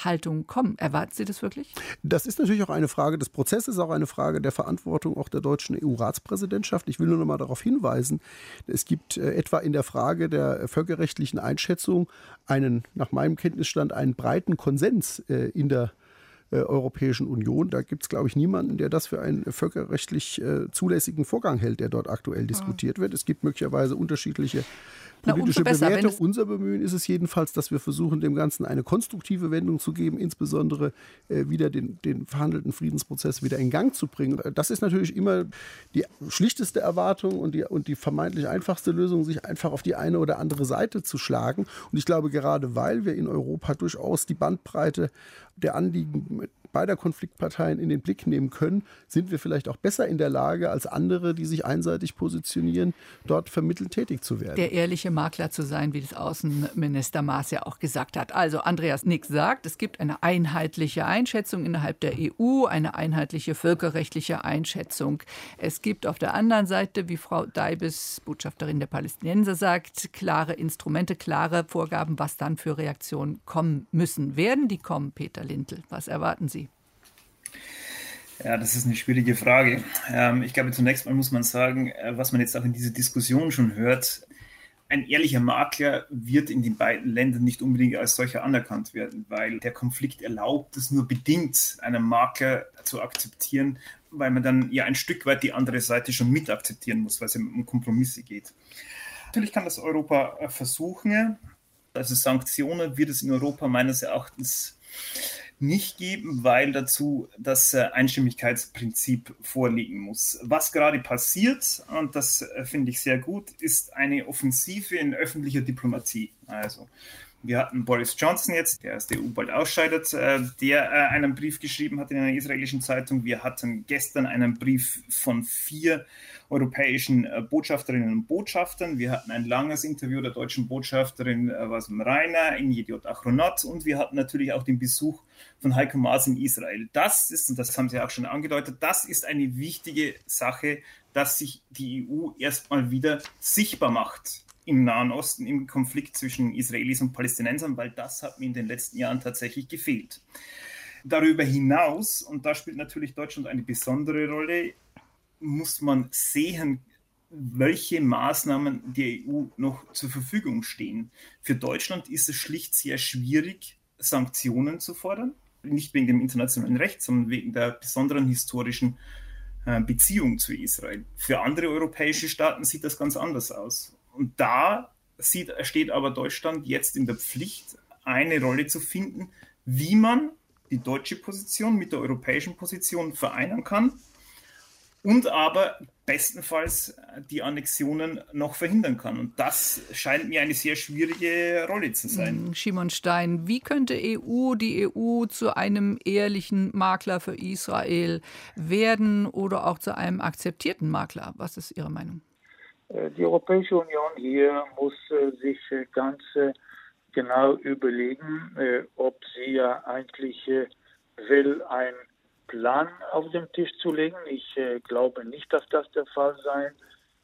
Haltung kommen. Erwarten Sie das wirklich? Das ist natürlich auch eine Frage des Prozesses, auch eine Frage der Verantwortung auch der deutschen EU-Ratspräsidentschaft. Ich will nur noch mal darauf hinweisen, es gibt äh, etwa in der Frage der völkerrechtlichen Einschätzung einen, nach meinem Kenntnisstand, einen breiten Konsens äh, in der äh, Europäischen Union. Da gibt es, glaube ich, niemanden, der das für einen völkerrechtlich äh, zulässigen Vorgang hält, der dort aktuell diskutiert wird. Es gibt möglicherweise unterschiedliche politische Na, Bewertung. Unser Bemühen ist es jedenfalls, dass wir versuchen, dem Ganzen eine konstruktive Wendung zu geben, insbesondere äh, wieder den, den verhandelten Friedensprozess wieder in Gang zu bringen. Das ist natürlich immer die schlichteste Erwartung und die, und die vermeintlich einfachste Lösung, sich einfach auf die eine oder andere Seite zu schlagen. Und ich glaube, gerade weil wir in Europa durchaus die Bandbreite der Anliegen beider Konfliktparteien in den Blick nehmen können, sind wir vielleicht auch besser in der Lage als andere, die sich einseitig positionieren, dort vermittelt tätig zu werden. Der ehrliche Makler zu sein, wie das Außenminister Maas ja auch gesagt hat. Also Andreas Nick sagt, es gibt eine einheitliche Einschätzung innerhalb der EU, eine einheitliche völkerrechtliche Einschätzung. Es gibt auf der anderen Seite, wie Frau Deibes, Botschafterin der Palästinenser, sagt, klare Instrumente, klare Vorgaben, was dann für Reaktionen kommen müssen. Werden die kommen, Peter Lintel? Was erwarten Sie? Ja, das ist eine schwierige Frage. Ähm, ich glaube, zunächst mal muss man sagen, äh, was man jetzt auch in dieser Diskussion schon hört, ein ehrlicher Makler wird in den beiden Ländern nicht unbedingt als solcher anerkannt werden, weil der Konflikt erlaubt es nur bedingt, einen Makler zu akzeptieren, weil man dann ja ein Stück weit die andere Seite schon mit akzeptieren muss, weil es um Kompromisse geht. Natürlich kann das Europa äh, versuchen. Also Sanktionen wird es in Europa meines Erachtens nicht geben, weil dazu das äh, Einstimmigkeitsprinzip vorliegen muss. Was gerade passiert, und das äh, finde ich sehr gut, ist eine Offensive in öffentlicher Diplomatie. Also wir hatten Boris Johnson jetzt, der aus der EU bald ausscheidet, äh, der einen Brief geschrieben hat in einer israelischen Zeitung. Wir hatten gestern einen Brief von vier europäischen äh, Botschafterinnen und Botschaftern. Wir hatten ein langes Interview der deutschen Botschafterin äh, Wasm Rainer in Jediot Achronot und wir hatten natürlich auch den Besuch von Heiko Maas in Israel. Das ist, und das haben Sie auch schon angedeutet, das ist eine wichtige Sache, dass sich die EU erstmal wieder sichtbar macht im Nahen Osten, im Konflikt zwischen Israelis und Palästinensern, weil das hat mir in den letzten Jahren tatsächlich gefehlt. Darüber hinaus, und da spielt natürlich Deutschland eine besondere Rolle, muss man sehen, welche Maßnahmen der EU noch zur Verfügung stehen. Für Deutschland ist es schlicht sehr schwierig, Sanktionen zu fordern. Nicht wegen dem internationalen Recht, sondern wegen der besonderen historischen äh, Beziehung zu Israel. Für andere europäische Staaten sieht das ganz anders aus. Und da sieht, steht aber Deutschland jetzt in der Pflicht, eine Rolle zu finden, wie man die deutsche Position mit der europäischen Position vereinen kann und aber bestenfalls die Annexionen noch verhindern kann. Und das scheint mir eine sehr schwierige Rolle zu sein. Hm, Shimon Stein, wie könnte EU die EU zu einem ehrlichen Makler für Israel werden oder auch zu einem akzeptierten Makler? Was ist Ihre Meinung? Äh, die Europäische Union hier muss äh, sich äh, ganz genau überlegen, ob sie ja eigentlich will, ein Plan auf den Tisch zu legen. Ich äh, glaube nicht, dass das der Fall sein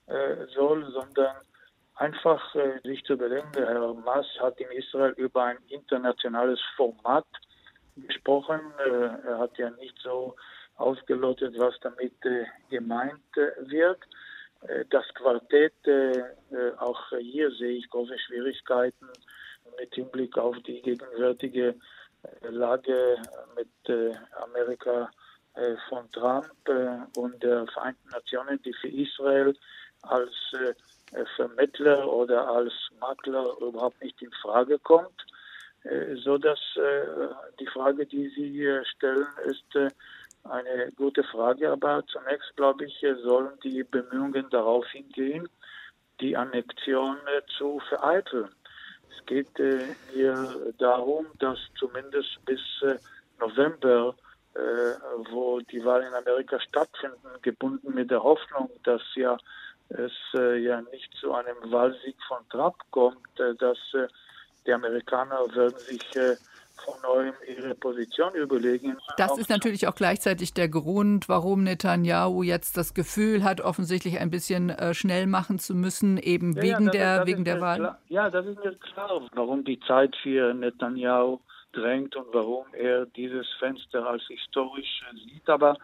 äh, soll, sondern einfach äh, sich zu überlegen, Herr Maas hat in Israel über ein internationales Format gesprochen. Äh, er hat ja nicht so ausgelottet, was damit äh, gemeint äh, wird. Das Quartett, auch hier sehe ich große Schwierigkeiten mit Hinblick auf die gegenwärtige Lage mit äh, Amerika äh, von Trump äh, und der Vereinten Nationen, die für Israel als Vermittler oder als Makler überhaupt nicht in Frage kommt, so dass die Frage, die Sie stellen, ist eine gute Frage. Aber zunächst glaube ich, sollen die Bemühungen darauf hingehen, die Annexion zu vereiteln. Es geht äh, hier darum, dass zumindest bis äh, November, äh, wo die Wahlen in Amerika stattfinden, gebunden mit der Hoffnung, dass ja es äh, ja nicht zu einem Wahlsieg von Trump kommt, äh, dass äh, die Amerikaner werden sich von neuem ihre Position überlegen. Das ist natürlich auch gleichzeitig der Grund, warum Netanyahu jetzt das Gefühl hat, offensichtlich ein bisschen äh, schnell machen zu müssen, eben ja, wegen ja, der, wegen der Wahl. Klar, ja, das ist mir klar, warum die Zeit für Netanyahu drängt und warum er dieses Fenster als historisch sieht. Aber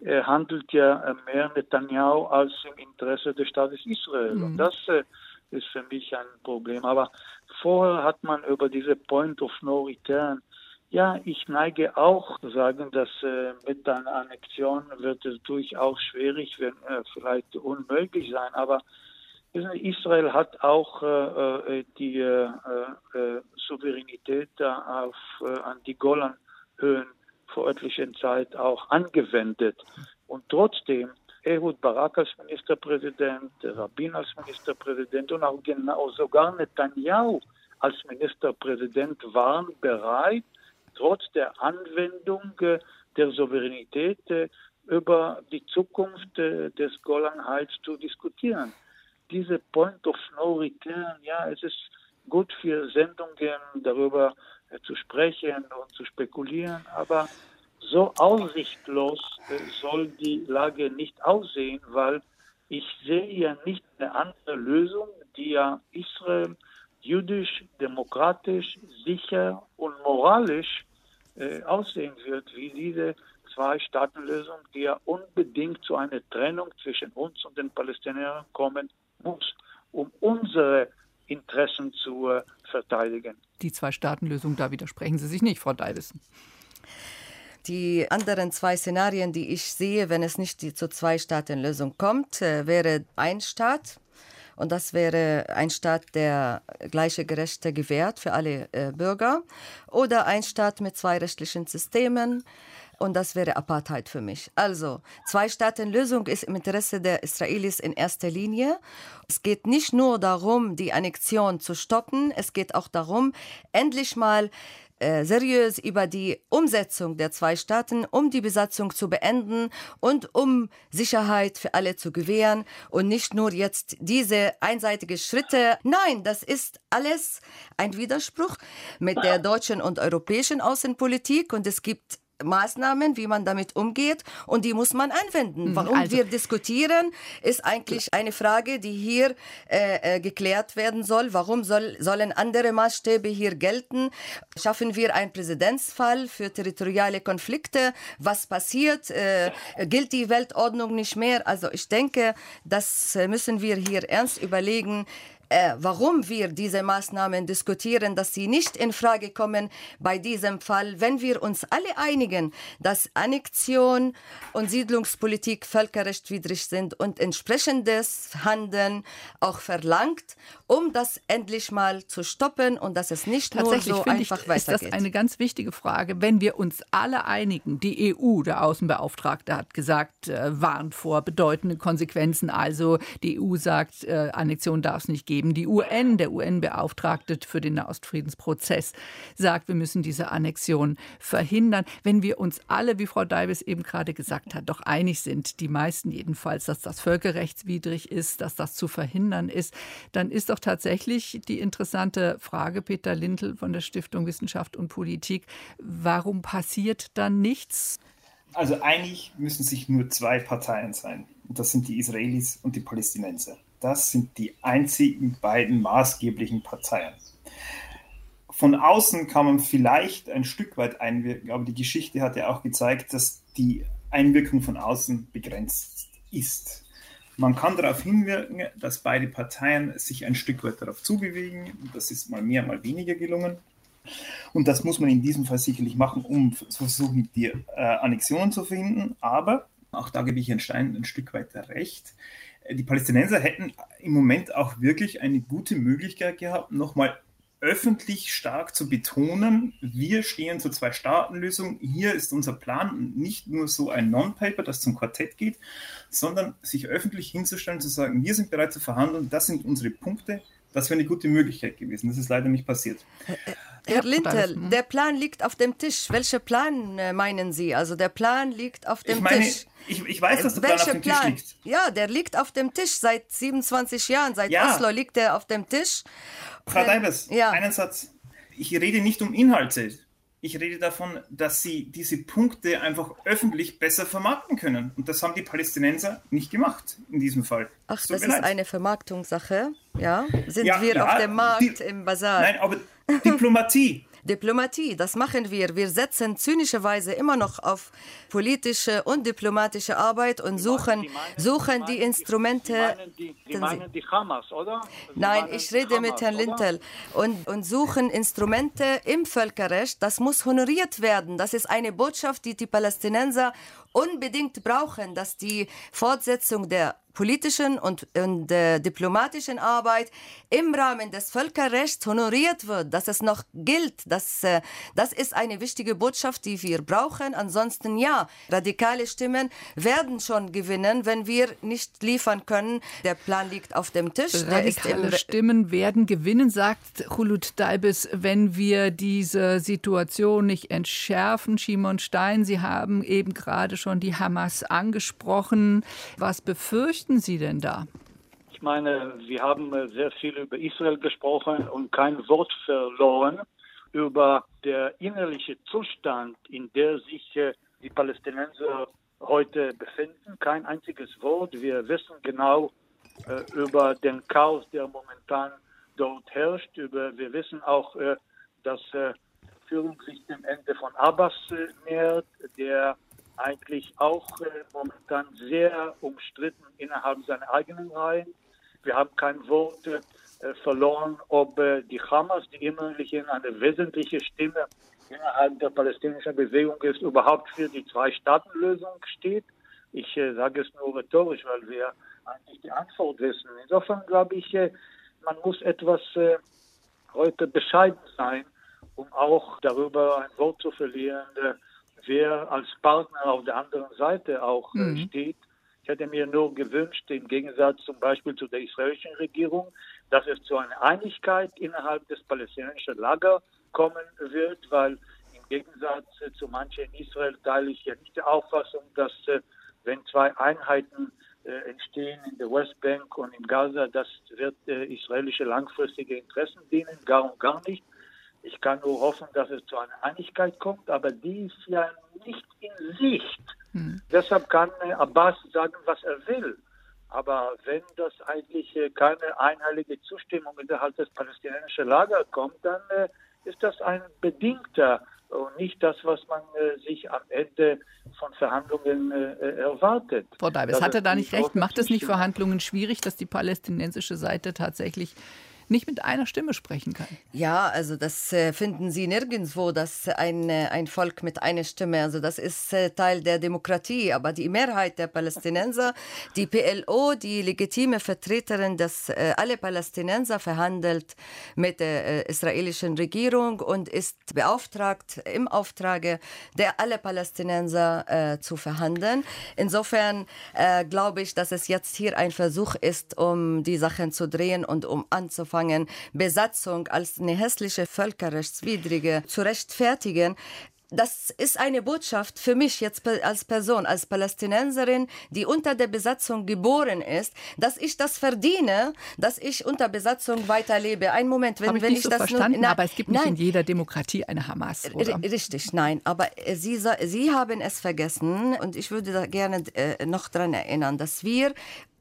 er handelt ja mehr Netanyahu als im Interesse des Staates Israel. Mhm. Und das äh, ist für mich ein Problem. Aber vorher hat man über diese Point of No Return ja, ich neige auch zu sagen, dass äh, mit einer Annexion wird es durchaus schwierig, wenn äh, vielleicht unmöglich sein. Aber Israel hat auch äh, äh die äh, äh, Souveränität auf, an die Golanhöhen vor etlichen Zeit auch angewendet. Und trotzdem Ehud Barak als Ministerpräsident, Rabin als Ministerpräsident und auch genau sogar Netanyahu als Ministerpräsident waren bereit, trotz der Anwendung äh, der Souveränität äh, über die Zukunft äh, des Golanheids zu diskutieren. Diese Point of No Return, ja, es ist gut für Sendungen darüber zu sprechen und zu spekulieren, aber so aussichtlos äh, soll die Lage nicht aussehen, weil ich sehe ja nicht eine andere Lösung, die ja Israel jüdisch, demokratisch, sicher und moralisch äh, aussehen wird, wie diese Zwei-Staaten-Lösung, die ja unbedingt zu einer Trennung zwischen uns und den Palästinensern kommen muss, um unsere Interessen zu äh, verteidigen. Die Zwei-Staaten-Lösung, da widersprechen Sie sich nicht, Frau Deivissen. Die anderen zwei Szenarien, die ich sehe, wenn es nicht zur Zwei-Staaten-Lösung kommt, äh, wäre ein Staat Und das wäre ein Staat, der gleiche Gerechte gewährt für alle äh, Bürger. Oder ein Staat mit zwei rechtlichen Systemen. Und das wäre Apartheid für mich. Also, Zwei-Staaten-Lösung ist im Interesse der Israelis in erster Linie. Es geht nicht nur darum, die Annexion zu stoppen, es geht auch darum, endlich mal äh, seriös über die Umsetzung der zwei Staaten, um die Besatzung zu beenden und um Sicherheit für alle zu gewähren und nicht nur jetzt diese einseitigen Schritte. Nein, das ist alles ein Widerspruch mit der deutschen und europäischen Außenpolitik und es gibt Maßnahmen, wie man damit umgeht und die muss man anwenden. Mhm, Warum also, wir diskutieren, ist eigentlich eine Frage, die hier äh, äh, geklärt werden soll. Warum soll, sollen andere Maßstäbe hier gelten? Schaffen wir einen Präzedenzfall für territoriale Konflikte? Was passiert? Äh, gilt die Weltordnung nicht mehr? Also ich denke, das müssen wir hier ernst überlegen äh, warum wir diese Maßnahmen diskutieren, dass sie nicht in Frage kommen bei diesem Fall, wenn wir uns alle einigen, dass Annexion und Siedlungspolitik völkerrechtswidrig sind und entsprechendes Handeln auch verlangt, um das endlich mal zu stoppen und dass es nicht nur so einfach ich, weitergeht. Ist das eine ganz wichtige Frage, wenn wir uns alle einigen, die EU, der Außenbeauftragte hat gesagt, äh, warnt vor bedeutenden Konsequenzen, also die EU sagt, äh, Annexion darf es nicht geben geben. Die UN, der UN-Beauftragte für den Nahostfriedensprozess, sagt, wir müssen diese Annexion verhindern. Wenn wir uns alle, wie Frau Deibes eben gerade gesagt hat, doch einig sind, die meisten jedenfalls, dass das völkerrechtswidrig ist, dass das zu verhindern ist, dann ist doch tatsächlich die interessante Frage, Peter Lintel von der Stiftung Wissenschaft und Politik, warum passiert dann nichts? Also eigentlich müssen sich nur zwei Parteien sein. Und das sind die Israelis und die Palästinenser. Das sind die einzigen beiden maßgeblichen Parteien. Von außen kann man vielleicht ein Stück weit einwirken, aber die Geschichte hat ja auch gezeigt, dass die Einwirkung von außen begrenzt ist. Man kann darauf hinwirken, dass beide Parteien sich ein Stück weit darauf zubewegen. Das ist mal mehr, mal weniger gelungen. Und das muss man in diesem Fall sicherlich machen, um zu versuchen, die äh, Annexionen zu verhindern. Aber, auch da gebe ich Herrn Stein ein Stück weit recht, die Palästinenser hätten im Moment auch wirklich eine gute Möglichkeit gehabt, nochmal öffentlich stark zu betonen, wir stehen zur Zwei-Staaten-Lösung, hier ist unser Plan, nicht nur so ein Non-Paper, das zum Quartett geht, sondern sich öffentlich hinzustellen, zu sagen, wir sind bereit zu verhandeln, das sind unsere Punkte, das wäre eine gute Möglichkeit gewesen. Das ist leider nicht passiert. Herr Lintel, der Plan liegt auf dem Tisch. Welcher Plan äh, meinen Sie? Also der Plan liegt auf dem ich meine, Tisch. Ich, ich weiß, dass der Plan auf dem Plan? Tisch liegt. Ja, der liegt auf dem Tisch seit 27 Jahren. Seit ja. Oslo liegt er auf dem Tisch. Frau äh, Deibes, ja. einen Satz. Ich rede nicht um Inhalte. Ich rede davon, dass sie diese Punkte einfach öffentlich besser vermarkten können. Und das haben die Palästinenser nicht gemacht in diesem Fall. Ach, das ist leid. eine Vermarktungssache. Ja, sind ja, wir ja, auf dem Markt die, im Bazar? Nein, aber Diplomatie. Diplomatie, das machen wir. Wir setzen zynischerweise immer noch auf politische und diplomatische Arbeit und suchen die, meinen, suchen die, die Instrumente. Die meinen die, die, meinen die Hamas, oder? Nein, ich rede Hamas, mit Herrn Lintel und, und suchen Instrumente im Völkerrecht. Das muss honoriert werden. Das ist eine Botschaft, die die Palästinenser unbedingt brauchen, dass die Fortsetzung der politischen und, und äh, diplomatischen Arbeit im Rahmen des Völkerrechts honoriert wird, dass es noch gilt. Dass, äh, das ist eine wichtige Botschaft, die wir brauchen. Ansonsten ja, radikale Stimmen werden schon gewinnen, wenn wir nicht liefern können. Der Plan liegt auf dem Tisch. Radikale Stimmen werden gewinnen, sagt Hulut Daibes, wenn wir diese Situation nicht entschärfen. Shimon Stein, Sie haben eben gerade schon die Hamas angesprochen. Was befürchten berichten Sie denn da? Ich meine, wir haben äh, sehr viel über Israel gesprochen und kein Wort verloren über der innerliche Zustand, in der sich äh, die Palästinenser heute befinden. Kein einziges Wort. Wir wissen genau äh, über den Chaos, der momentan dort herrscht. Über, wir wissen auch, äh, dass äh, Führung sich dem Ende von Abbas äh, nähert, der eigentlich auch äh, momentan sehr umstritten innerhalb seiner eigenen Reihen. Wir haben kein Wort äh, verloren, ob äh, die Hamas, die immerhin eine wesentliche Stimme innerhalb der palästinensischen Bewegung ist, überhaupt für die Zwei-Staaten-Lösung steht. Ich äh, sage es nur rhetorisch, weil wir eigentlich die Antwort wissen. Insofern glaube ich, äh, man muss etwas äh, heute bescheiden sein, um auch darüber ein Wort zu verlieren, wer als Partner auf der anderen Seite auch äh, mhm. steht. Ich hätte mir nur gewünscht, im Gegensatz zum Beispiel zu der israelischen Regierung, dass es zu einer Einigkeit innerhalb des palästinensischen Lagers kommen wird, weil im Gegensatz äh, zu manchen in Israel teile ich ja nicht die Auffassung, dass äh, wenn zwei Einheiten entstehen in der Westbank und in Gaza, das wird israelische langfristige Interessen dienen, gar und gar nicht. Ich kann nur hoffen, dass es zu einer Einigkeit kommt, aber die ist ja nicht in Sicht. Hm. Deshalb kann Abbas sagen, was er will. Aber wenn das eigentlich keine einheilige Zustimmung innerhalb des palästinensischen Lagers kommt, dann ist das ein bedingter und nicht das, was man äh, sich am Ende von Verhandlungen äh, erwartet. Frau Davis, hat er da nicht recht? Macht es nicht Verhandlungen schwierig, dass die palästinensische Seite tatsächlich nicht mit einer Stimme sprechen kann. Ja, also das äh, finden Sie nirgendwo, dass ein, äh, ein Volk mit einer Stimme, also das ist äh, Teil der Demokratie, aber die Mehrheit der Palästinenser, die PLO, die legitime Vertreterin, dass alle Palästinenser verhandelt mit der israelischen Regierung und ist beauftragt, im Auftrage der alle Palästinenser äh, zu verhandeln. Insofern äh, glaube ich, dass es jetzt hier ein Versuch ist, um die Sachen zu drehen und um anzufangen, angefangen, Besatzung als eine hässliche völkerrechtswidrige zu rechtfertigen, das ist eine Botschaft für mich jetzt als Person, als Palästinenserin, die unter der Besatzung geboren ist, dass ich das verdiene, dass ich unter Besatzung weiterlebe. Ein Moment, wenn, ich wenn ich so das verstanden, nur, aber es gibt nicht nein, in jeder Demokratie eine Hamas. Oder? Richtig, nein. Aber Sie, Sie haben es vergessen und ich würde da gerne äh, noch daran erinnern, dass wir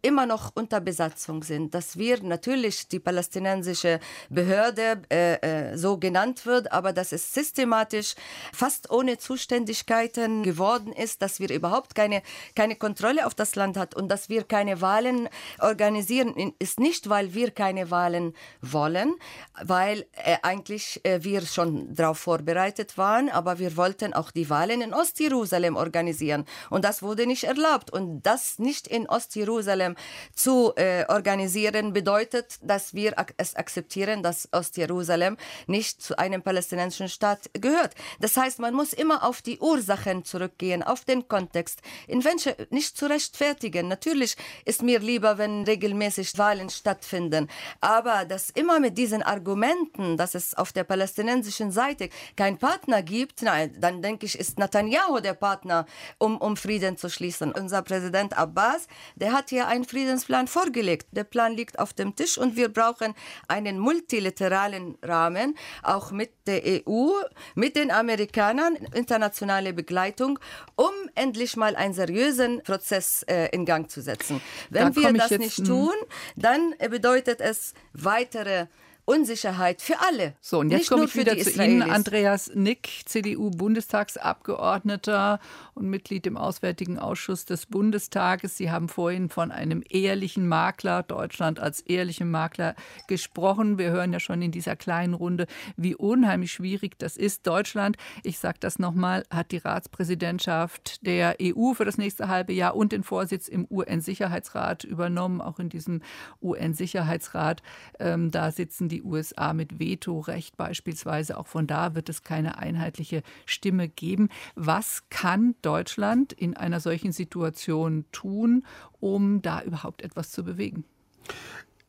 immer noch unter Besatzung sind, dass wir natürlich die palästinensische Behörde äh, äh, so genannt wird, aber dass es systematisch fast ohne Zuständigkeiten geworden ist, dass wir überhaupt keine, keine Kontrolle auf das Land hat und dass wir keine Wahlen organisieren, ist nicht, weil wir keine Wahlen wollen, weil äh, eigentlich äh, wir schon darauf vorbereitet waren, aber wir wollten auch die Wahlen in Ostjerusalem organisieren. Und das wurde nicht erlaubt. Und das nicht in Ostjerusalem zu äh, organisieren, bedeutet, dass wir ak es akzeptieren, dass Ostjerusalem nicht zu einem palästinensischen Staat gehört. Das heißt, man muss immer auf die Ursachen zurückgehen, auf den Kontext, in welche nicht zu rechtfertigen. Natürlich ist mir lieber, wenn regelmäßig Wahlen stattfinden, aber dass immer mit diesen Argumenten, dass es auf der palästinensischen Seite keinen Partner gibt, nein, dann denke ich, ist Netanyahu der Partner, um, um Frieden zu schließen. Unser Präsident Abbas, der hat hier ein Friedensplan vorgelegt. Der Plan liegt auf dem Tisch und wir brauchen einen multilateralen Rahmen, auch mit der EU, mit den Amerikanern, internationale Begleitung, um endlich mal einen seriösen Prozess äh, in Gang zu setzen. Wenn da wir das nicht hm. tun, dann bedeutet es weitere Unsicherheit für alle. So, und jetzt komme ich wieder zu Ihnen, Andreas Nick, CDU-Bundestagsabgeordneter und Mitglied im Auswärtigen Ausschuss des Bundestages. Sie haben vorhin von einem ehrlichen Makler, Deutschland als ehrlichem Makler gesprochen. Wir hören ja schon in dieser kleinen Runde, wie unheimlich schwierig das ist. Deutschland, ich sage das nochmal, hat die Ratspräsidentschaft der EU für das nächste halbe Jahr und den Vorsitz im UN-Sicherheitsrat übernommen. Auch in diesem UN-Sicherheitsrat, ähm, da sitzen die die USA mit Vetorecht beispielsweise. Auch von da wird es keine einheitliche Stimme geben. Was kann Deutschland in einer solchen Situation tun, um da überhaupt etwas zu bewegen?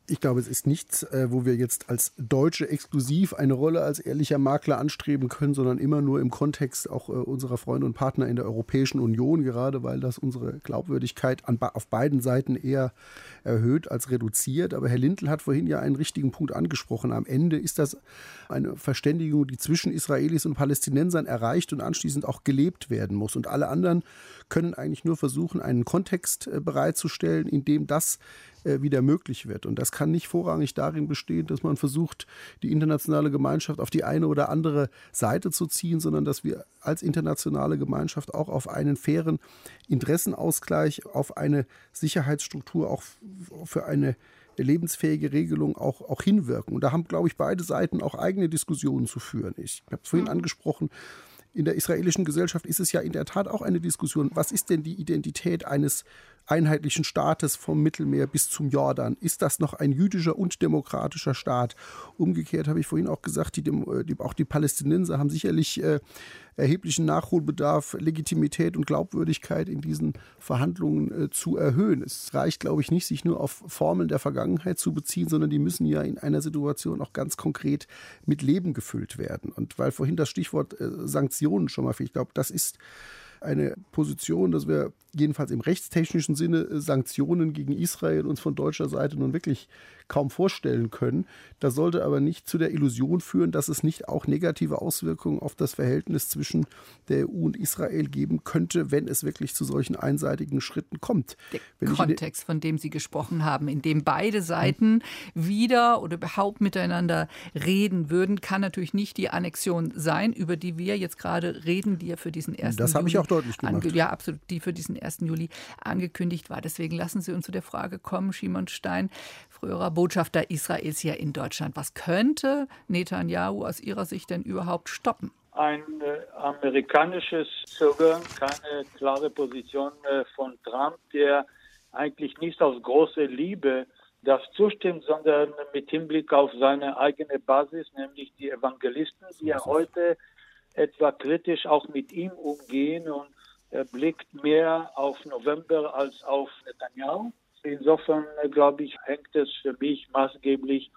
Ich glaube, es ist nichts, äh, wo wir jetzt als Deutsche exklusiv eine Rolle als ehrlicher Makler anstreben können, sondern immer nur im Kontext auch äh, unserer Freunde und Partner in der Europäischen Union, gerade weil das unsere Glaubwürdigkeit auf beiden Seiten eher erhöht als reduziert. Aber Herr Lindl hat vorhin ja einen richtigen Punkt angesprochen. Am Ende ist das eine Verständigung, die zwischen Israelis und Palästinensern erreicht und anschließend auch gelebt werden muss. Und alle anderen können eigentlich nur versuchen, einen Kontext äh, bereitzustellen, in dem das wieder möglich wird. Und das kann nicht vorrangig darin bestehen, dass man versucht, die internationale Gemeinschaft auf die eine oder andere Seite zu ziehen, sondern dass wir als internationale Gemeinschaft auch auf einen fairen Interessenausgleich, auf eine Sicherheitsstruktur, auch für eine lebensfähige Regelung auch, auch hinwirken. Und da haben, glaube ich, beide Seiten auch eigene Diskussionen zu führen. Ich habe es vorhin mhm. angesprochen, in der israelischen Gesellschaft ist es ja in der Tat auch eine Diskussion. Was ist denn die Identität eines einheitlichen Staates vom Mittelmeer bis zum Jordan? Ist das noch ein jüdischer und demokratischer Staat? Umgekehrt habe ich vorhin auch gesagt, die, die, auch die Palästinenser haben sicherlich äh, erheblichen Nachholbedarf, Legitimität und Glaubwürdigkeit in diesen Verhandlungen äh, zu erhöhen. Es reicht, glaube ich, nicht, sich nur auf Formeln der Vergangenheit zu beziehen, sondern die müssen ja in einer Situation auch ganz konkret mit Leben gefüllt werden. Und weil vorhin das Stichwort äh, Sanktionen schon mal, ich glaube, das ist eine Position, dass wir jedenfalls im rechtstechnischen Sinne äh, Sanktionen gegen Israel uns von deutscher Seite nun wirklich kaum vorstellen können. Das sollte aber nicht zu der Illusion führen, dass es nicht auch negative Auswirkungen auf das Verhältnis zwischen der EU und Israel geben könnte, wenn es wirklich zu solchen einseitigen Schritten kommt. Der wenn Kontext, von dem Sie gesprochen haben, in dem beide Seiten wieder oder überhaupt miteinander reden würden, kann natürlich nicht die Annexion sein, über die wir jetzt gerade reden, die ja für diesen ersten Das habe ich auch deutlich gemacht. Ja, absolut, die für diesen 1. Juli angekündigt war. Deswegen lassen Sie uns zu der Frage kommen, Shimon Stein, früherer Botschafter Israels hier in Deutschland. Was könnte Netanyahu aus Ihrer Sicht denn überhaupt stoppen? Ein äh, amerikanisches Zögern, keine klare Position äh, von Trump, der eigentlich nicht aus großer Liebe das zustimmt, sondern mit Hinblick auf seine eigene Basis, nämlich die Evangelisten, die ja heute etwa kritisch auch mit ihm umgehen und er blickt mehr auf November als auf Netanyahu. Insofern, äh, glaube ich, hängt es für mich maßgeblich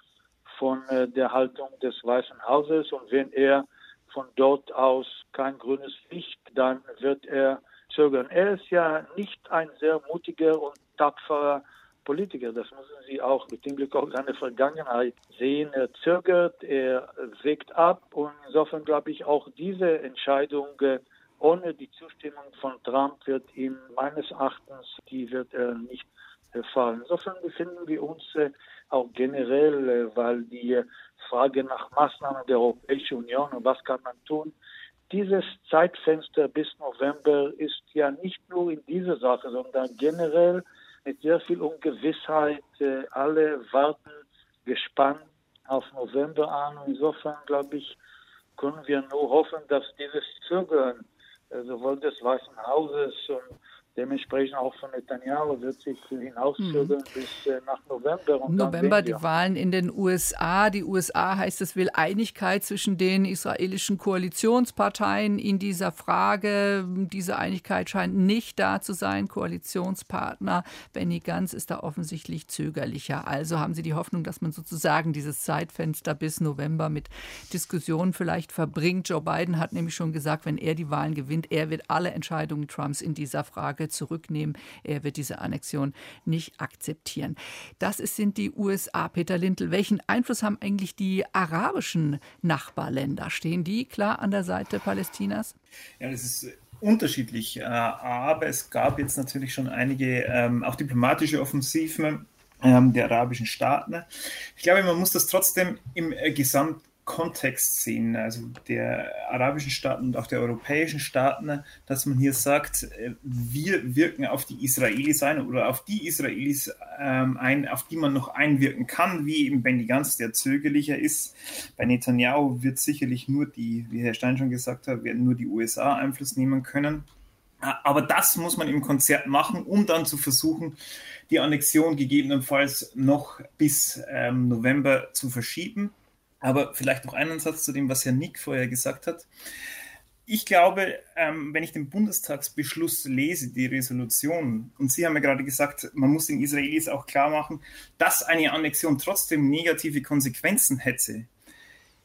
von äh, der Haltung des Weißen Hauses. Und wenn er von dort aus kein grünes Licht, dann wird er zögern. Er ist ja nicht ein sehr mutiger und tapferer Politiker. Das müssen Sie auch mit dem Blick auf seine Vergangenheit sehen. Er zögert, er wägt ab und insofern glaube ich auch diese Entscheidung äh, ohne die Zustimmung von Trump wird ihm meines Erachtens, die wird er nicht fallen. Insofern befinden wir uns äh, auch generell, äh, weil die Frage nach Maßnahmen der Europäischen Union und was kann man tun, dieses Zeitfenster bis November ist ja nicht nur in dieser Sache, sondern generell mit sehr viel Ungewissheit. Äh, alle warten gespannt auf November an. Insofern, glaube ich, können wir nur hoffen, dass dieses Zögern sowohl des Weißen Hauses und dementsprechend auch von Netanyahu wird sich hinauszögern mhm. bis äh, nach November. Und November die Wahlen in den USA. Die USA heißt es will Einigkeit zwischen den israelischen Koalitionsparteien in dieser Frage. Diese Einigkeit scheint nicht da zu sein. Koalitionspartner Benny Gantz ist da offensichtlich zögerlicher. Also haben Sie die Hoffnung, dass man sozusagen dieses Zeitfenster bis November mit Diskussionen vielleicht verbringt. Joe Biden hat nämlich schon gesagt, wenn er die Wahlen gewinnt, er wird alle Entscheidungen Trumps in dieser Frage zurücknehmen. Er wird diese Annexion nicht akzeptieren. Das sind die USA. Peter Lintel, welchen Einfluss haben eigentlich die arabischen Nachbarländer? Stehen die klar an der Seite Palästinas? Ja, das ist unterschiedlich. Äh, aber es gab jetzt natürlich schon einige ähm, auch diplomatische Offensiven ähm, der arabischen Staaten. Ich glaube, man muss das trotzdem im äh, Gesamt Kontext sehen, also der arabischen Staaten und auch der europäischen Staaten, dass man hier sagt, äh, wir wirken auf die Israelis ein oder auf die Israelis ähm, ein, auf die man noch einwirken kann, wie eben Benny Gantz, der zögerlicher ist. Bei Netanyahu wird sicherlich nur die, wie Herr Stein schon gesagt hat, werden nur die USA Einfluss nehmen können. Aber das muss man im Konzert machen, um dann zu versuchen, die Annexion gegebenenfalls noch bis ähm, November zu verschieben. Aber vielleicht noch einen Satz zu dem, was Herr Nick vorher gesagt hat. Ich glaube, ähm, wenn ich den Bundestagsbeschluss lese, die Resolution, und Sie haben ja gerade gesagt, man muss den Israelis auch klar machen, dass eine Annexion trotzdem negative Konsequenzen hätte.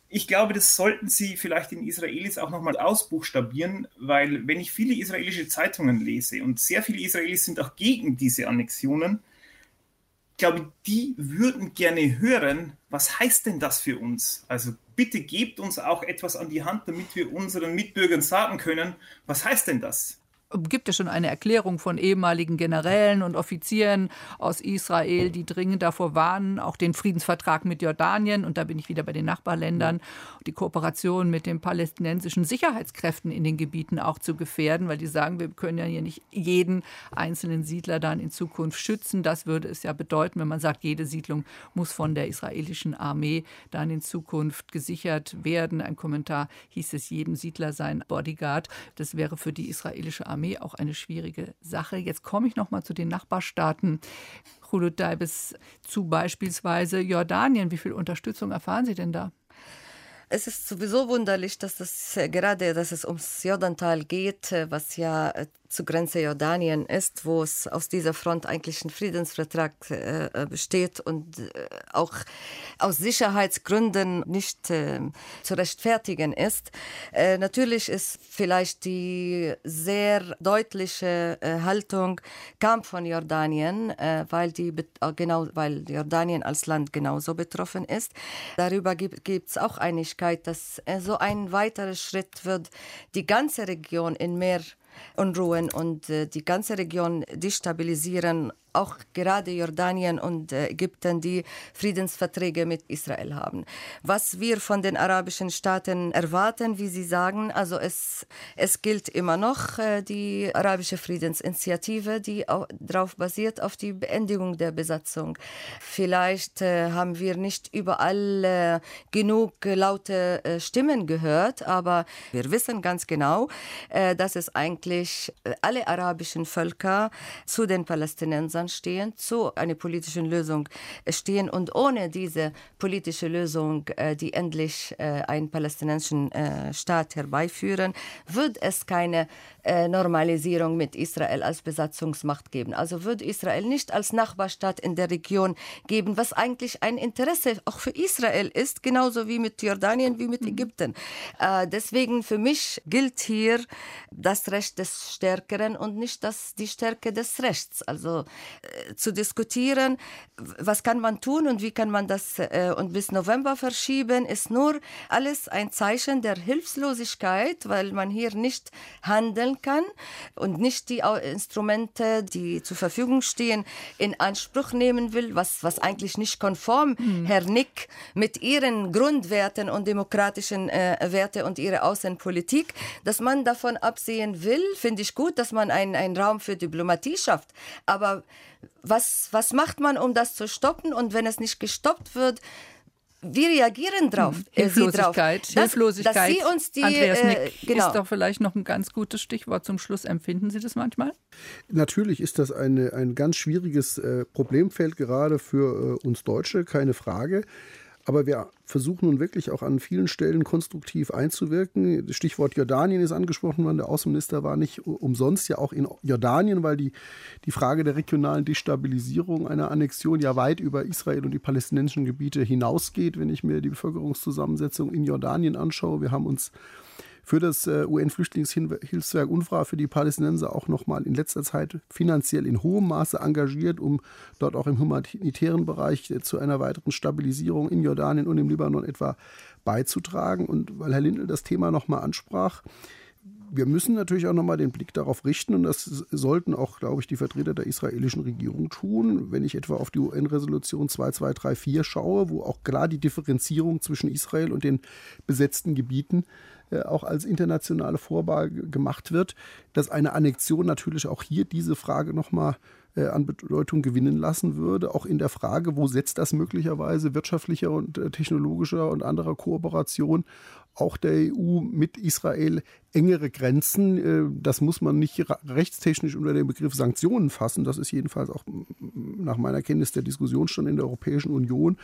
Ich glaube, das sollten Sie vielleicht den Israelis auch nochmal ausbuchstabieren, weil wenn ich viele israelische Zeitungen lese und sehr viele Israelis sind auch gegen diese Annexionen, ich glaube, die würden gerne hören, was heißt denn das für uns? Also bitte gebt uns auch etwas an die Hand, damit wir unseren Mitbürgern sagen können, was heißt denn das? Gibt es schon eine Erklärung von ehemaligen Generälen und Offizieren aus Israel, die dringend davor warnen, auch den Friedensvertrag mit Jordanien, und da bin ich wieder bei den Nachbarländern, die Kooperation mit den palästinensischen Sicherheitskräften in den Gebieten auch zu gefährden, weil die sagen, wir können ja hier nicht jeden einzelnen Siedler dann in Zukunft schützen. Das würde es ja bedeuten, wenn man sagt, jede Siedlung muss von der israelischen Armee dann in Zukunft gesichert werden. Ein Kommentar hieß es, jedem Siedler sein Bodyguard. Das wäre für die israelische Armee auch eine schwierige Sache. Jetzt komme ich noch mal zu den Nachbarstaaten. Hulut Daibes zu beispielsweise Jordanien. Wie viel Unterstützung erfahren Sie denn da? Es ist sowieso wunderlich, dass das äh, gerade, dass es ums Jordantal geht, äh, was ja äh, zur Grenze Jordanien ist, wo es aus dieser Front eigentlich ein Friedensvertrag äh, äh, besteht und äh, auch aus Sicherheitsgründen nicht äh, zu rechtfertigen ist. Äh, natürlich ist vielleicht die sehr deutliche äh, Haltung kam von Jordanien, weil die genau weil Jordanien als Land genauso betroffen ist. Darüber gibt es auch Einigkeit, dass so ein weiterer Schritt wird die ganze Region in mehr Unruhen und äh, die ganze Region destabilisieren auch gerade Jordanien und äh, Ägypten, die Friedensverträge mit Israel haben. Was wir von den arabischen Staaten erwarten, wie Sie sagen, also es, es gilt immer noch äh, die arabische Friedensinitiative, die darauf basiert, auf die Beendigung der Besatzung. Vielleicht äh, haben wir nicht überall genug laute Stimmen gehört, aber wir wissen ganz genau, dass es eigentlich alle arabischen Völker zu den Palästinensern Ländern stehen, zu einer politischen Lösung stehen. Und ohne diese politische Lösung, äh, die endlich äh, einen palästinensischen äh, Staat herbeiführen, wird es keine Normalisierung mit Israel als Besatzungsmacht geben. Also würde Israel nicht als Nachbarstaat in der Region geben, was eigentlich ein Interesse auch für Israel ist, genauso wie mit Jordanien, wie mit mhm. Ägypten. Deswegen für mich gilt hier das Recht des Stärkeren und nicht das, die Stärke des Rechts. Also zu diskutieren, was kann man tun und wie kann man das äh, und bis November verschieben, ist nur alles ein Zeichen der Hilflosigkeit, weil man hier nicht handeln kann und nicht die Instrumente, die zur Verfügung stehen, in Anspruch nehmen will, was, was eigentlich nicht konform, mhm. Herr Nick, mit ihren Grundwerten und demokratischen äh, Werte und ihrer Außenpolitik, dass man davon absehen will, finde ich gut, dass man einen Raum für Diplomatie schafft. Aber was, was macht man, um das zu stoppen? Und wenn es nicht gestoppt wird, wie reagieren drauf? Hm, Hilflosigkeit, drauf. Hilflosigkeit. Dass, Sie uns die, Andreas Nick äh, genau. ist doch vielleicht noch ein ganz gutes Stichwort zum Schluss. Empfinden Sie das manchmal? Natürlich ist das eine, ein ganz schwieriges äh, Problemfeld gerade für äh, uns Deutsche, keine Frage. Aber wir versuchen nun wirklich auch an vielen Stellen konstruktiv einzuwirken. Das Stichwort Jordanien ist angesprochen worden. Der Außenminister war nicht umsonst ja auch in Jordanien, weil die, die Frage der regionalen Destabilisierung einer Annexion ja weit über Israel und die palästinensischen Gebiete hinausgeht. Wenn ich mir die Bevölkerungszusammensetzung in Jordanien anschaue, wir haben uns für das äh, UN-Flüchtlingshilfswerk UNFRA für die Palästinenser auch nochmal in letzter Zeit finanziell in hohem Maße engagiert, um dort auch im humanitären Bereich äh, zu einer weiteren Stabilisierung in Jordanien und im Libanon etwa beizutragen. Und weil Herr Lindl das Thema nochmal ansprach, wir müssen natürlich auch nochmal den Blick darauf richten, und das sollten auch, glaube ich, die Vertreter der israelischen Regierung tun, wenn ich etwa auf die UN-Resolution 2234 schaue, wo auch klar die Differenzierung zwischen Israel und den besetzten Gebieten auch als internationale Vorwahl gemacht wird, dass eine Annexion natürlich auch hier diese Frage nochmal äh, an Bedeutung gewinnen lassen würde, auch in der Frage, wo setzt das möglicherweise wirtschaftlicher und äh, technologischer und anderer Kooperation auch der EU mit Israel engere Grenzen. Das muss man nicht rechtstechnisch unter den Begriff Sanktionen fassen. Das ist jedenfalls auch nach meiner Kenntnis der Diskussion schon in der Europäischen Union.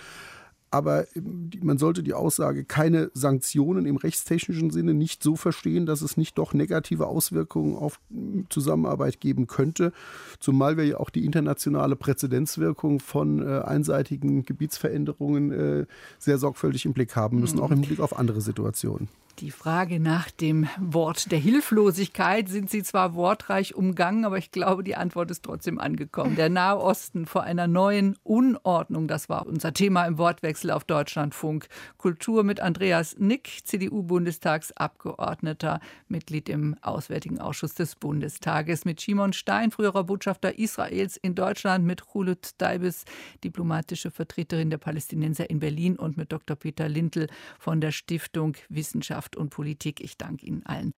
Aber ähm, man sollte die Aussage keine Sanktionen im rechtstechnischen Sinne nicht so verstehen, dass es nicht doch negative Auswirkungen auf hm, Zusammenarbeit geben könnte. Zumal wir ja auch die internationale Präzedenzwirkung von äh, einseitigen Gebietsveränderungen äh, sehr sorgfältig im Blick haben müssen, mhm. auch im Blick auf andere Situationen. Die Frage nach dem Wort der Hilflosigkeit sind Sie zwar wortreich umgangen, aber ich glaube, die Antwort ist trotzdem angekommen. Der Nahe Osten vor einer neuen Unordnung, das war unser Thema im Wortwechsel auf Deutschlandfunk. Kultur mit Andreas Nick, CDU-Bundestagsabgeordneter, Mitglied im Auswärtigen Ausschuss des Bundestages, mit Shimon Stein, früherer Botschafter Israels in Deutschland, mit Chulut Daibes, diplomatische Vertreterin der Palästinenser in Berlin und mit Dr. Peter Lintel von der Stiftung Wissenschaft und Politik. Ich danke Ihnen allen.